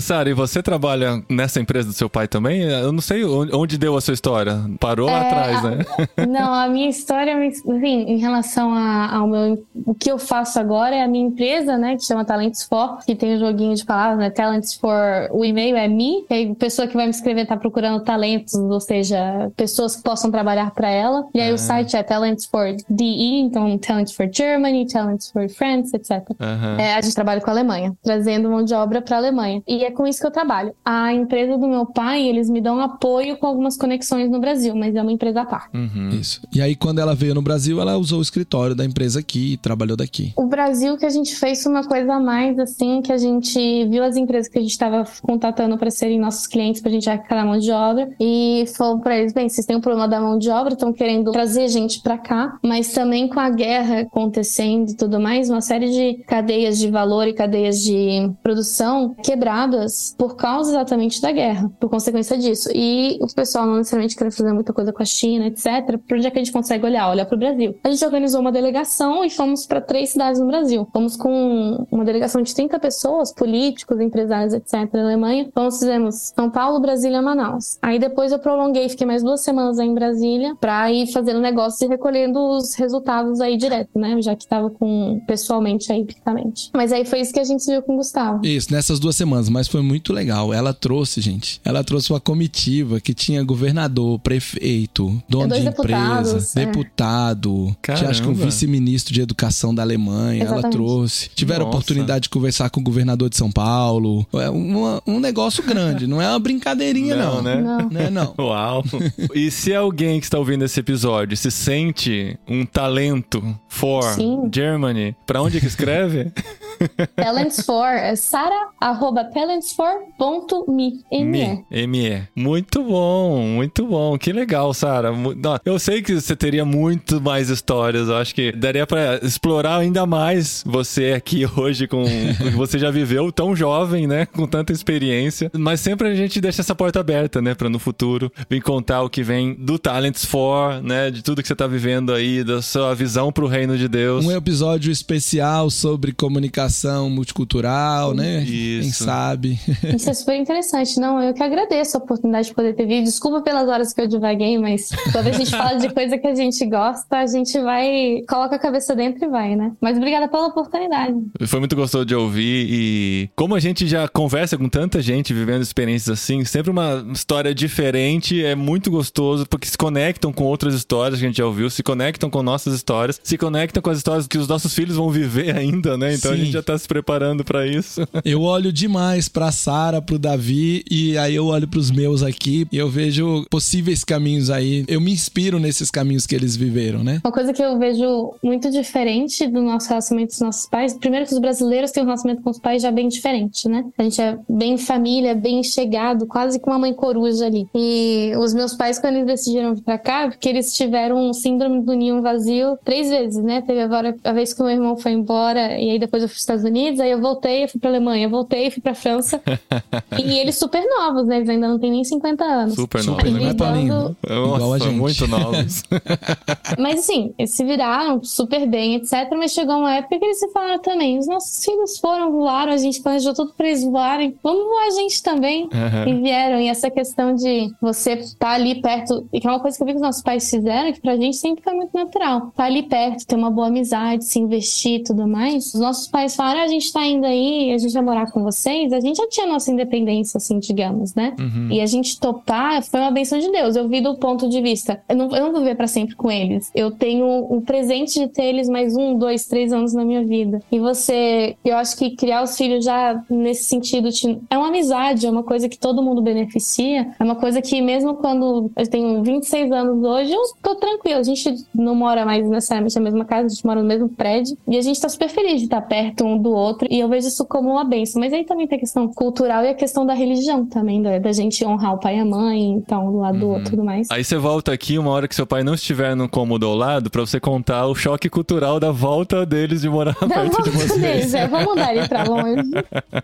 S2: Sara, e você trabalha nessa empresa do seu pai também? Eu não sei onde onde deu a sua história. Parou lá
S4: É,
S2: atrás, né?
S4: Não, a minha história, assim, em relação a- ao meu. O que eu faço agora é a minha empresa, né? Que chama Talents for, que tem o joguinho de palavras, né? Talents for. O e-mail é me, que aí a pessoa que vai me escrever tá procurando talentos, ou seja, pessoas que possam trabalhar para ela. E aí o site é Talents for DE, então Talents for Germany, Talents for France, etc.
S2: Aham.
S4: É, a gente trabalha com a Alemanha, trazendo mão de obra para a Alemanha. E é com isso que eu trabalho. A empresa do meu pai, eles me dão apoio com algumas conexões no Brasil, mas é uma empresa à parte.
S2: Uhum.
S3: Isso. E aí quando ela veio no Brasil, ela usou o escritório da empresa aqui e trabalhou daqui.
S4: O Brasil que a gente fez uma coisa a mais, assim, que a gente viu as empresas que a gente estava contatando para serem nossos clientes, para a gente arrecadar mão de obra, e falou para eles: bem, vocês têm um problema da mão de obra, estão querendo trazer gente para cá, mas também com a guerra acontecendo e tudo mais, uma série de cadeias de valor e cadeias de produção quebradas por causa exatamente da guerra, por consequência disso. E o pessoal não necessariamente quer fazer muita coisa com a China, etc. Por onde é que a gente consegue olhar? Olhar para o Brasil. A gente organizou uma delegação e fomos para três cidades no Brasil. Fomos com uma delegação de 30 pessoas, políticos, empresários, etc. na Alemanha. Então fizemos São Paulo, Brasília, Manaus. Aí depois eu prolonguei, fiquei mais duas semanas aí em Brasília para ir fazendo negócio e recolhendo os resultados aí direto, né? Já que estava com pessoalmente aí, fisicamente. Mas aí foi isso que a gente viu com o Gustavo.
S3: Isso, nessas duas semanas, mas foi muito legal. Ela trouxe, gente. Ela trouxe uma comitiva que tinha governador, prefeito, dono
S4: dois
S3: de empresa,
S4: é.
S3: deputado, tinha acho que um vice-ministro de educação da Alemanha. Ela
S4: Exatamente.
S3: trouxe. Tiveram
S2: Nossa.
S3: oportunidade de conversar com o governador de São Paulo. É uma- um negócio grande, não é uma brincadeirinha, não.
S2: Não, né?
S4: Não.
S3: Né, não.
S2: Uau! E se alguém que está ouvindo esse episódio se sente um talento for
S4: Sim.
S2: Germany, pra onde é que escreve?
S4: Talents for, é sara, arroba talentsfor.me.
S2: Me, ME. Muito bom, muito bom. Que legal, Sara. Eu sei que você teria muito mais histórias. Eu acho que daria pra explorar ainda mais você aqui hoje com o que você já viveu, tão jovem, né? Com tanta experiência. Mas sempre a gente deixa essa porta aberta, né? Pra no futuro vir contar o que vem do Talents for, né? De tudo que você tá vivendo aí, da sua visão pro reino de Deus.
S3: Um episódio especial sobre comunicação multicultural, né?
S2: Isso.
S3: Quem sabe?
S4: Isso é super interessante. Não, eu que agradeço a oportunidade de poder ter vindo. Desculpa pelas horas que eu divaguei, mas quando a gente fala de coisa que a gente gosta, a gente vai, coloca a cabeça dentro e vai, né? Mas obrigada pela oportunidade.
S2: Foi muito gostoso de ouvir e como a gente já conversa com tanta gente vivendo experiências assim, sempre uma história diferente, é muito gostoso porque se conectam com outras histórias que a gente já ouviu, se conectam com nossas histórias, se conectam com as histórias que os nossos filhos vão viver ainda, né? Então a
S3: Sim.
S2: gente já tá se preparando pra isso.
S3: Eu olho demais pra Sara, pro Davi e aí eu olho pros meus aqui e eu vejo possíveis caminhos aí. Eu me inspiro nesses caminhos que eles viveram, né?
S4: Uma coisa que eu vejo muito diferente do nosso relacionamento com os nossos pais, primeiro que os brasileiros têm um relacionamento com os pais já bem diferente, né? A gente é bem família, bem chegado, quase com uma mãe coruja ali. E os meus pais, quando eles decidiram vir pra cá, porque eles tiveram um síndrome do ninho vazio três vezes, né? Teve agora a vez que o meu irmão foi embora, e aí depois eu fui pros Estados Unidos, aí eu voltei, eu fui pra Alemanha, eu voltei, fui pra França. e eles super novos, né? Eles ainda não têm nem 50 anos.
S2: Super
S3: Super, não é,
S2: né?
S3: Paulinho? Igual a
S2: Nossa,
S3: gente.
S2: muito novos.
S4: Mas assim, eles se viraram super bem, etc. Mas chegou uma época que eles se falaram também: os nossos filhos foram, voaram, a gente planejou tudo pra eles voarem, vamos voar a gente também.
S2: Aham.
S4: E vieram. E essa questão de você estar ali perto, e que é uma coisa que eu vi que os nossos pais fizeram, que pra gente sempre foi muito natural. Estar ali perto, ter uma boa amizade, se investir e tudo mais. Os nossos pais falaram: ah, a gente tá indo aí, a gente vai morar com vocês. A gente já tinha nossa independência, assim, digamos, né?
S2: Uhum.
S4: E a gente topar foi uma benção de Deus. Eu vi do ponto de vista. Eu não, eu não vou viver pra sempre com eles. Eu tenho o presente de ter eles mais um, dois, três anos na minha vida. E você, eu acho que criar os filhos já nesse sentido te- é uma amizade, é uma coisa que todo mundo beneficia. É uma coisa que, mesmo quando eu tenho 26 anos hoje, eu tô tranquila. A gente não mora mais necessariamente na mesma casa, a gente mora no mesmo prédio. E a gente tá super feliz de estar perto um do outro. E eu vejo isso como uma benção. Mas aí também tem a questão cultural e a questão da religião também, da, da gente honrar o pai e a mãe, então, do lado do outro tudo mais.
S2: Aí você volta aqui uma hora que seu pai não estiver no cômodo ao lado pra você contar o choque cultural da volta deles de morar
S4: Da
S2: perto de
S4: volta
S2: vocês.
S4: deles, é, vamos mandar ele pra longe.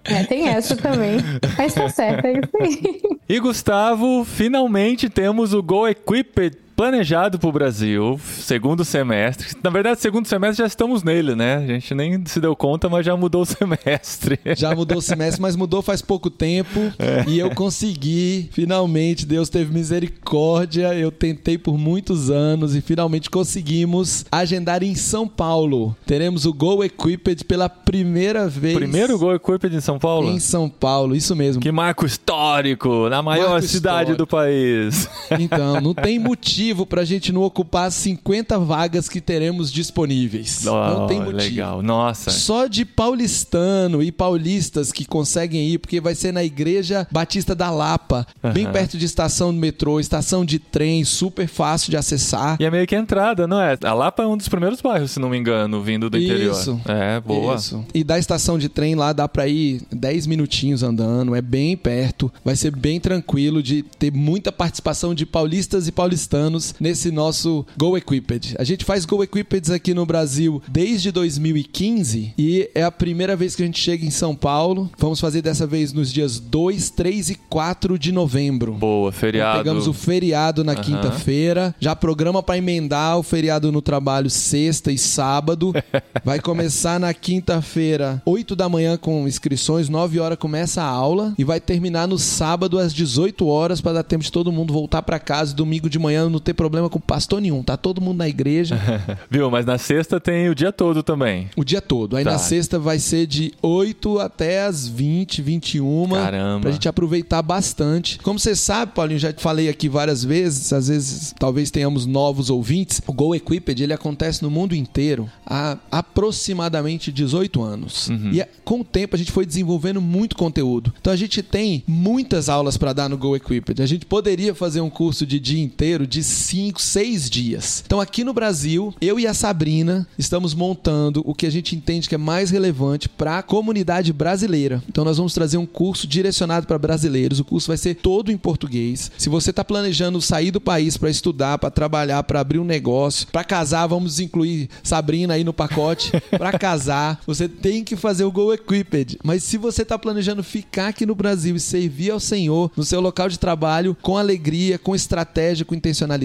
S4: É, tem essa também. Mas tá certo, é isso aí.
S2: E Gustavo, finalmente temos o Go Equipped planejado pro Brasil, segundo semestre. Na verdade, segundo semestre já estamos nele, né? A gente nem se deu conta, mas já mudou o semestre.
S3: Já mudou o semestre, mas mudou faz pouco tempo. E eu consegui, finalmente, Deus teve misericórdia. Eu tentei por muitos anos e finalmente conseguimos agendar em São Paulo. Teremos o Go Equipped pela primeira vez.
S2: Primeiro Go Equipped em São Paulo?
S3: Em São Paulo, isso mesmo.
S2: Que marco histórico, na maior
S3: Marco
S2: cidade
S3: histórico.
S2: do país.
S3: Então, não tem motivo pra gente não ocupar as 50 vagas que teremos disponíveis. não
S2: Oh,
S3: tem motivo.
S2: Legal, nossa.
S3: Só de paulistano e paulistas que conseguem ir, porque vai ser na Igreja Batista da Lapa, bem
S2: Aham.
S3: perto de estação do metrô, estação de trem, super fácil de acessar.
S2: E é meio que a entrada, não é? A Lapa é um dos primeiros bairros, se não me engano, vindo do interior.
S3: Isso.
S2: É, boa.
S3: Isso. E da estação de trem lá dá pra ir 10 minutinhos andando, é bem perto, vai ser bem tranquilo de ter muita participação de paulistas e paulistanos nesse nosso Go Equipped. A gente faz Go Equippeds aqui no Brasil desde 2015 e é a primeira vez que a gente chega em São Paulo. Vamos fazer dessa vez nos dias 2, 3 e 4 de novembro.
S2: Boa,
S3: Então,
S2: feriado.
S3: Pegamos o feriado na
S2: Aham.
S3: quinta-feira. Já programa pra emendar o feriado no trabalho sexta e sábado. Vai começar na quinta-feira, 8 da manhã com inscrições, 9 horas começa a aula e vai terminar no sábado às 18 horas para dar tempo de todo mundo voltar pra casa domingo de manhã não ter problema com pastor nenhum. Tá todo mundo na igreja
S2: Viu? Mas na sexta tem o dia todo também.
S3: o dia todo. Aí
S2: Tá.
S3: na sexta vai ser de 8 até as 20, 21.
S2: Caramba.
S3: Pra gente aproveitar bastante. Como você sabe, Paulinho, já te falei aqui várias vezes, às vezes talvez tenhamos novos ouvintes. O Go Equipped ele acontece no mundo inteiro há aproximadamente 18 anos.
S2: Uhum.
S3: E com o tempo a gente foi desenvolvendo muito conteúdo. Então a gente tem muitas aulas para dar no Go Equipped. A gente poderia fazer um curso de dia inteiro de 5, 6 dias. Então aqui no Brasil, eu e a Sabrina estamos montando o que a gente entende que é mais relevante para a comunidade brasileira. Então nós vamos trazer um curso direcionado para brasileiros. O curso vai ser todo em português. Se você está planejando sair do país para estudar, para trabalhar, para abrir um negócio, para casar, vamos incluir Sabrina aí no pacote. Para casar, você tem que fazer o Go Equipped. Mas se você está planejando ficar aqui no Brasil e servir ao Senhor no seu local de trabalho com alegria, com estratégia, com intencionalidade,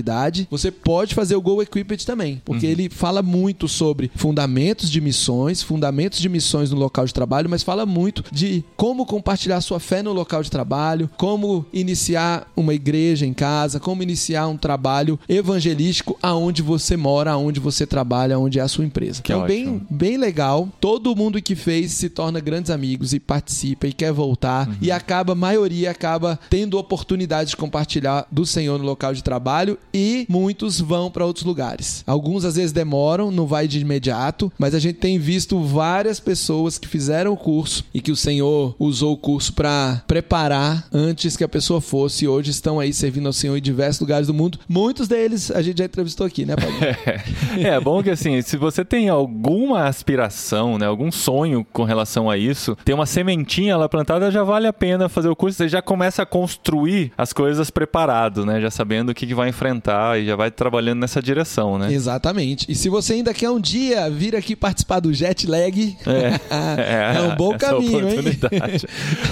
S3: você pode fazer o Go Equipped também, porque ele fala muito sobre fundamentos de missões, fundamentos de missões no local de trabalho, mas fala muito de como compartilhar sua fé no local de trabalho, como iniciar uma igreja em casa, como iniciar um trabalho evangelístico aonde você mora, aonde você trabalha, aonde é a sua empresa.
S2: Que
S3: então, bem,
S2: ótimo.
S3: bem legal. Todo mundo que fez se torna grandes amigos e participa e quer voltar e acaba, a maioria acaba tendo oportunidade de compartilhar do Senhor no local de trabalho e muitos vão para outros lugares. Alguns às vezes demoram, não vai de imediato, mas a gente tem visto várias pessoas que fizeram o curso e que o Senhor usou o curso para preparar antes que a pessoa fosse e hoje estão aí servindo ao Senhor em diversos lugares do mundo. Muitos deles a gente já entrevistou aqui, né, Paulo?
S2: É bom que assim, se você tem alguma aspiração, né, algum sonho com relação a isso, ter uma sementinha lá plantada já vale a pena fazer o curso. Você já começa a construir as coisas preparado, né, já sabendo o que, que vai enfrentar e já vai trabalhando nessa direção, né?
S3: Exatamente. E se você ainda quer um dia vir aqui participar do jet lag, é, um bom
S2: essa
S3: caminho, hein?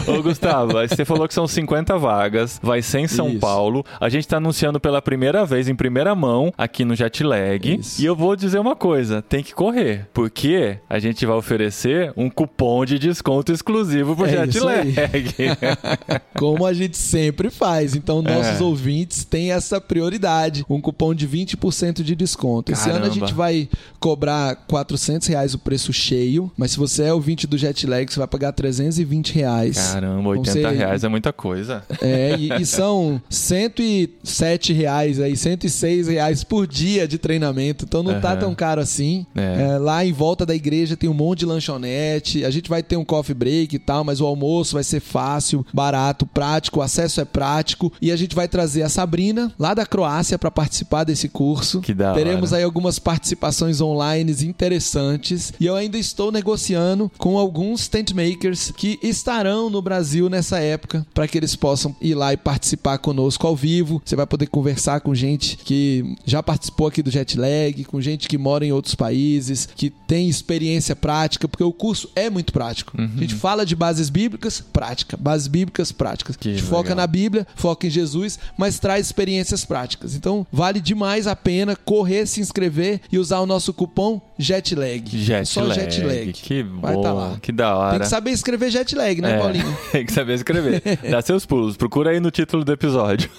S2: Ô, Gustavo, você falou que são 50 vagas, vai ser em São
S3: Isso.
S2: Paulo. A gente tá anunciando pela primeira vez, em primeira mão, aqui no Jetlag.
S3: Isso.
S2: E eu vou dizer uma coisa: tem que correr. Porque a gente vai oferecer um cupom de desconto exclusivo pro
S3: É isso
S2: Jetlag.
S3: Como a gente sempre faz. Então, nossos
S2: É.
S3: ouvintes têm essa prioridade. Um cupom de 20% de desconto. Esse ano a
S2: Caramba.
S3: gente vai cobrar 400 reais o preço cheio. Mas se você é ouvinte do Jetlag, você vai pagar 320 reais.
S2: Caramba,
S3: Vão
S2: 80
S3: ser-
S2: reais é muita coisa.
S3: É, e, e são 107 reais aí, 106 reais por dia de treinamento. Então não tá
S2: Aham.
S3: tão caro assim.
S2: É.
S3: É, lá em volta da igreja tem um monte de lanchonete. A gente vai ter um coffee break e tal, mas o almoço vai ser fácil, barato, prático, o acesso é prático. E a gente vai trazer a Sabrina, lá da Croácia, para participar desse curso.
S2: Que da
S3: Teremos
S2: hora.
S3: aí algumas participações online interessantes. E eu ainda estou negociando com alguns tent makers que estarão no Brasil nessa época para que eles possam ir lá e participar conosco ao vivo. Você vai poder conversar com gente que já participou aqui do Jetlag, com gente que mora em outros países, que tem experiência prática, porque o curso é muito prático.
S2: Uhum.
S3: A gente fala de bases bíblicas, prática. Bases bíblicas, práticas.
S2: Que
S3: a gente foca
S2: legal.
S3: na Bíblia, foca em Jesus, mas traz experiências práticas. Então, vale demais a pena correr, se inscrever e usar o nosso cupom JETLAG. Só
S2: Jetlag.
S3: JETLAG.
S2: Que
S3: Vai
S2: bom.
S3: tá lá.
S2: Que da hora.
S3: Tem que saber escrever JETLAG, né,
S2: É,
S3: Paulinho?
S2: Tem que saber escrever. Dá seus pulos. Procura aí no título do episódio.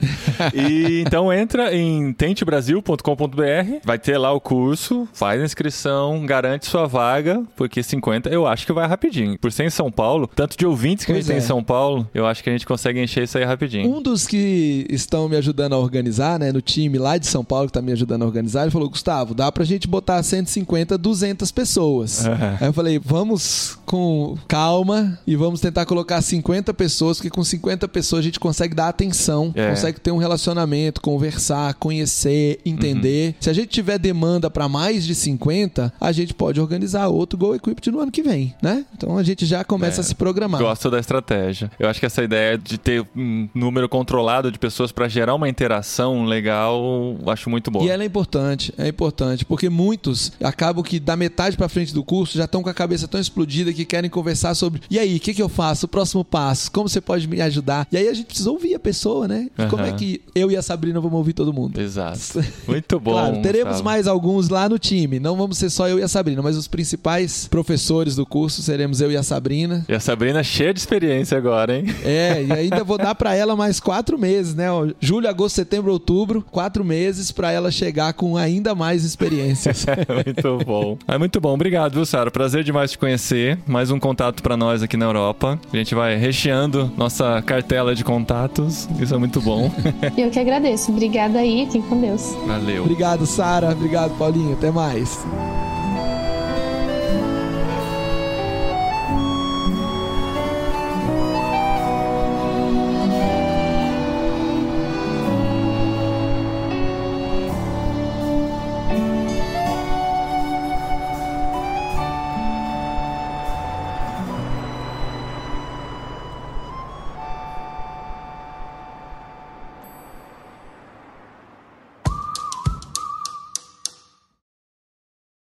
S2: e então entra em tentebrasil.com.br, vai ter lá o curso, faz a inscrição, garante sua vaga, porque 50 eu acho que vai rapidinho. Por ser em São Paulo, tanto de ouvintes que a gente tem
S3: é.
S2: em São Paulo, eu acho que a gente consegue encher isso aí rapidinho.
S3: Um dos que estão me ajudando a organizar, né, no time lá de São Paulo que tá me ajudando a organizar, ele falou: Gustavo, dá pra gente botar 150, 200 pessoas.
S2: Aham.
S3: Aí eu falei: vamos com calma e vamos tentar colocar 50 pessoas, porque com 50 pessoas a gente consegue dar atenção,
S2: É.
S3: consegue ter um relacionamento, conversar, conhecer, entender.
S2: Uhum.
S3: Se a gente tiver demanda pra mais de 50, a gente pode organizar outro Go Equipped no ano que vem, né? Então a gente já começa
S2: É.
S3: a se programar.
S2: Gosto da estratégia. Eu acho que essa ideia de ter um número controlado de pessoas para gerar uma interação legal, acho muito boa.
S3: E ela é importante, é importante, porque muitos acabam que da metade pra frente do curso já estão com a cabeça tão explodida que querem conversar sobre e aí, o que, que eu faço? O próximo passo? Como você pode me ajudar? E aí a gente precisa ouvir a pessoa, né? E Como é que eu e a Sabrina vamos ouvir todo mundo?
S2: Exato. Muito bom.
S3: claro, teremos
S2: Gustavo.
S3: mais alguns lá no time. Não vamos ser só eu e a Sabrina, mas os principais professores do curso seremos eu e a Sabrina.
S2: E a Sabrina cheia de experiência agora, hein?
S3: É, e ainda vou dar pra ela mais quatro meses, né? Julho, agosto, setembro, outubro, quatro meses pra ela chegar com ainda mais experiências.
S2: muito bom. É muito bom. Obrigado, viu, Sara? Prazer demais te conhecer. Mais um contato pra nós aqui na Europa. A gente vai recheando nossa cartela de contatos. Isso é muito bom.
S4: Eu que agradeço. Obrigada aí, fiquem com Deus.
S2: Valeu.
S3: Obrigado, Sara. Obrigado, Paulinho. Até mais.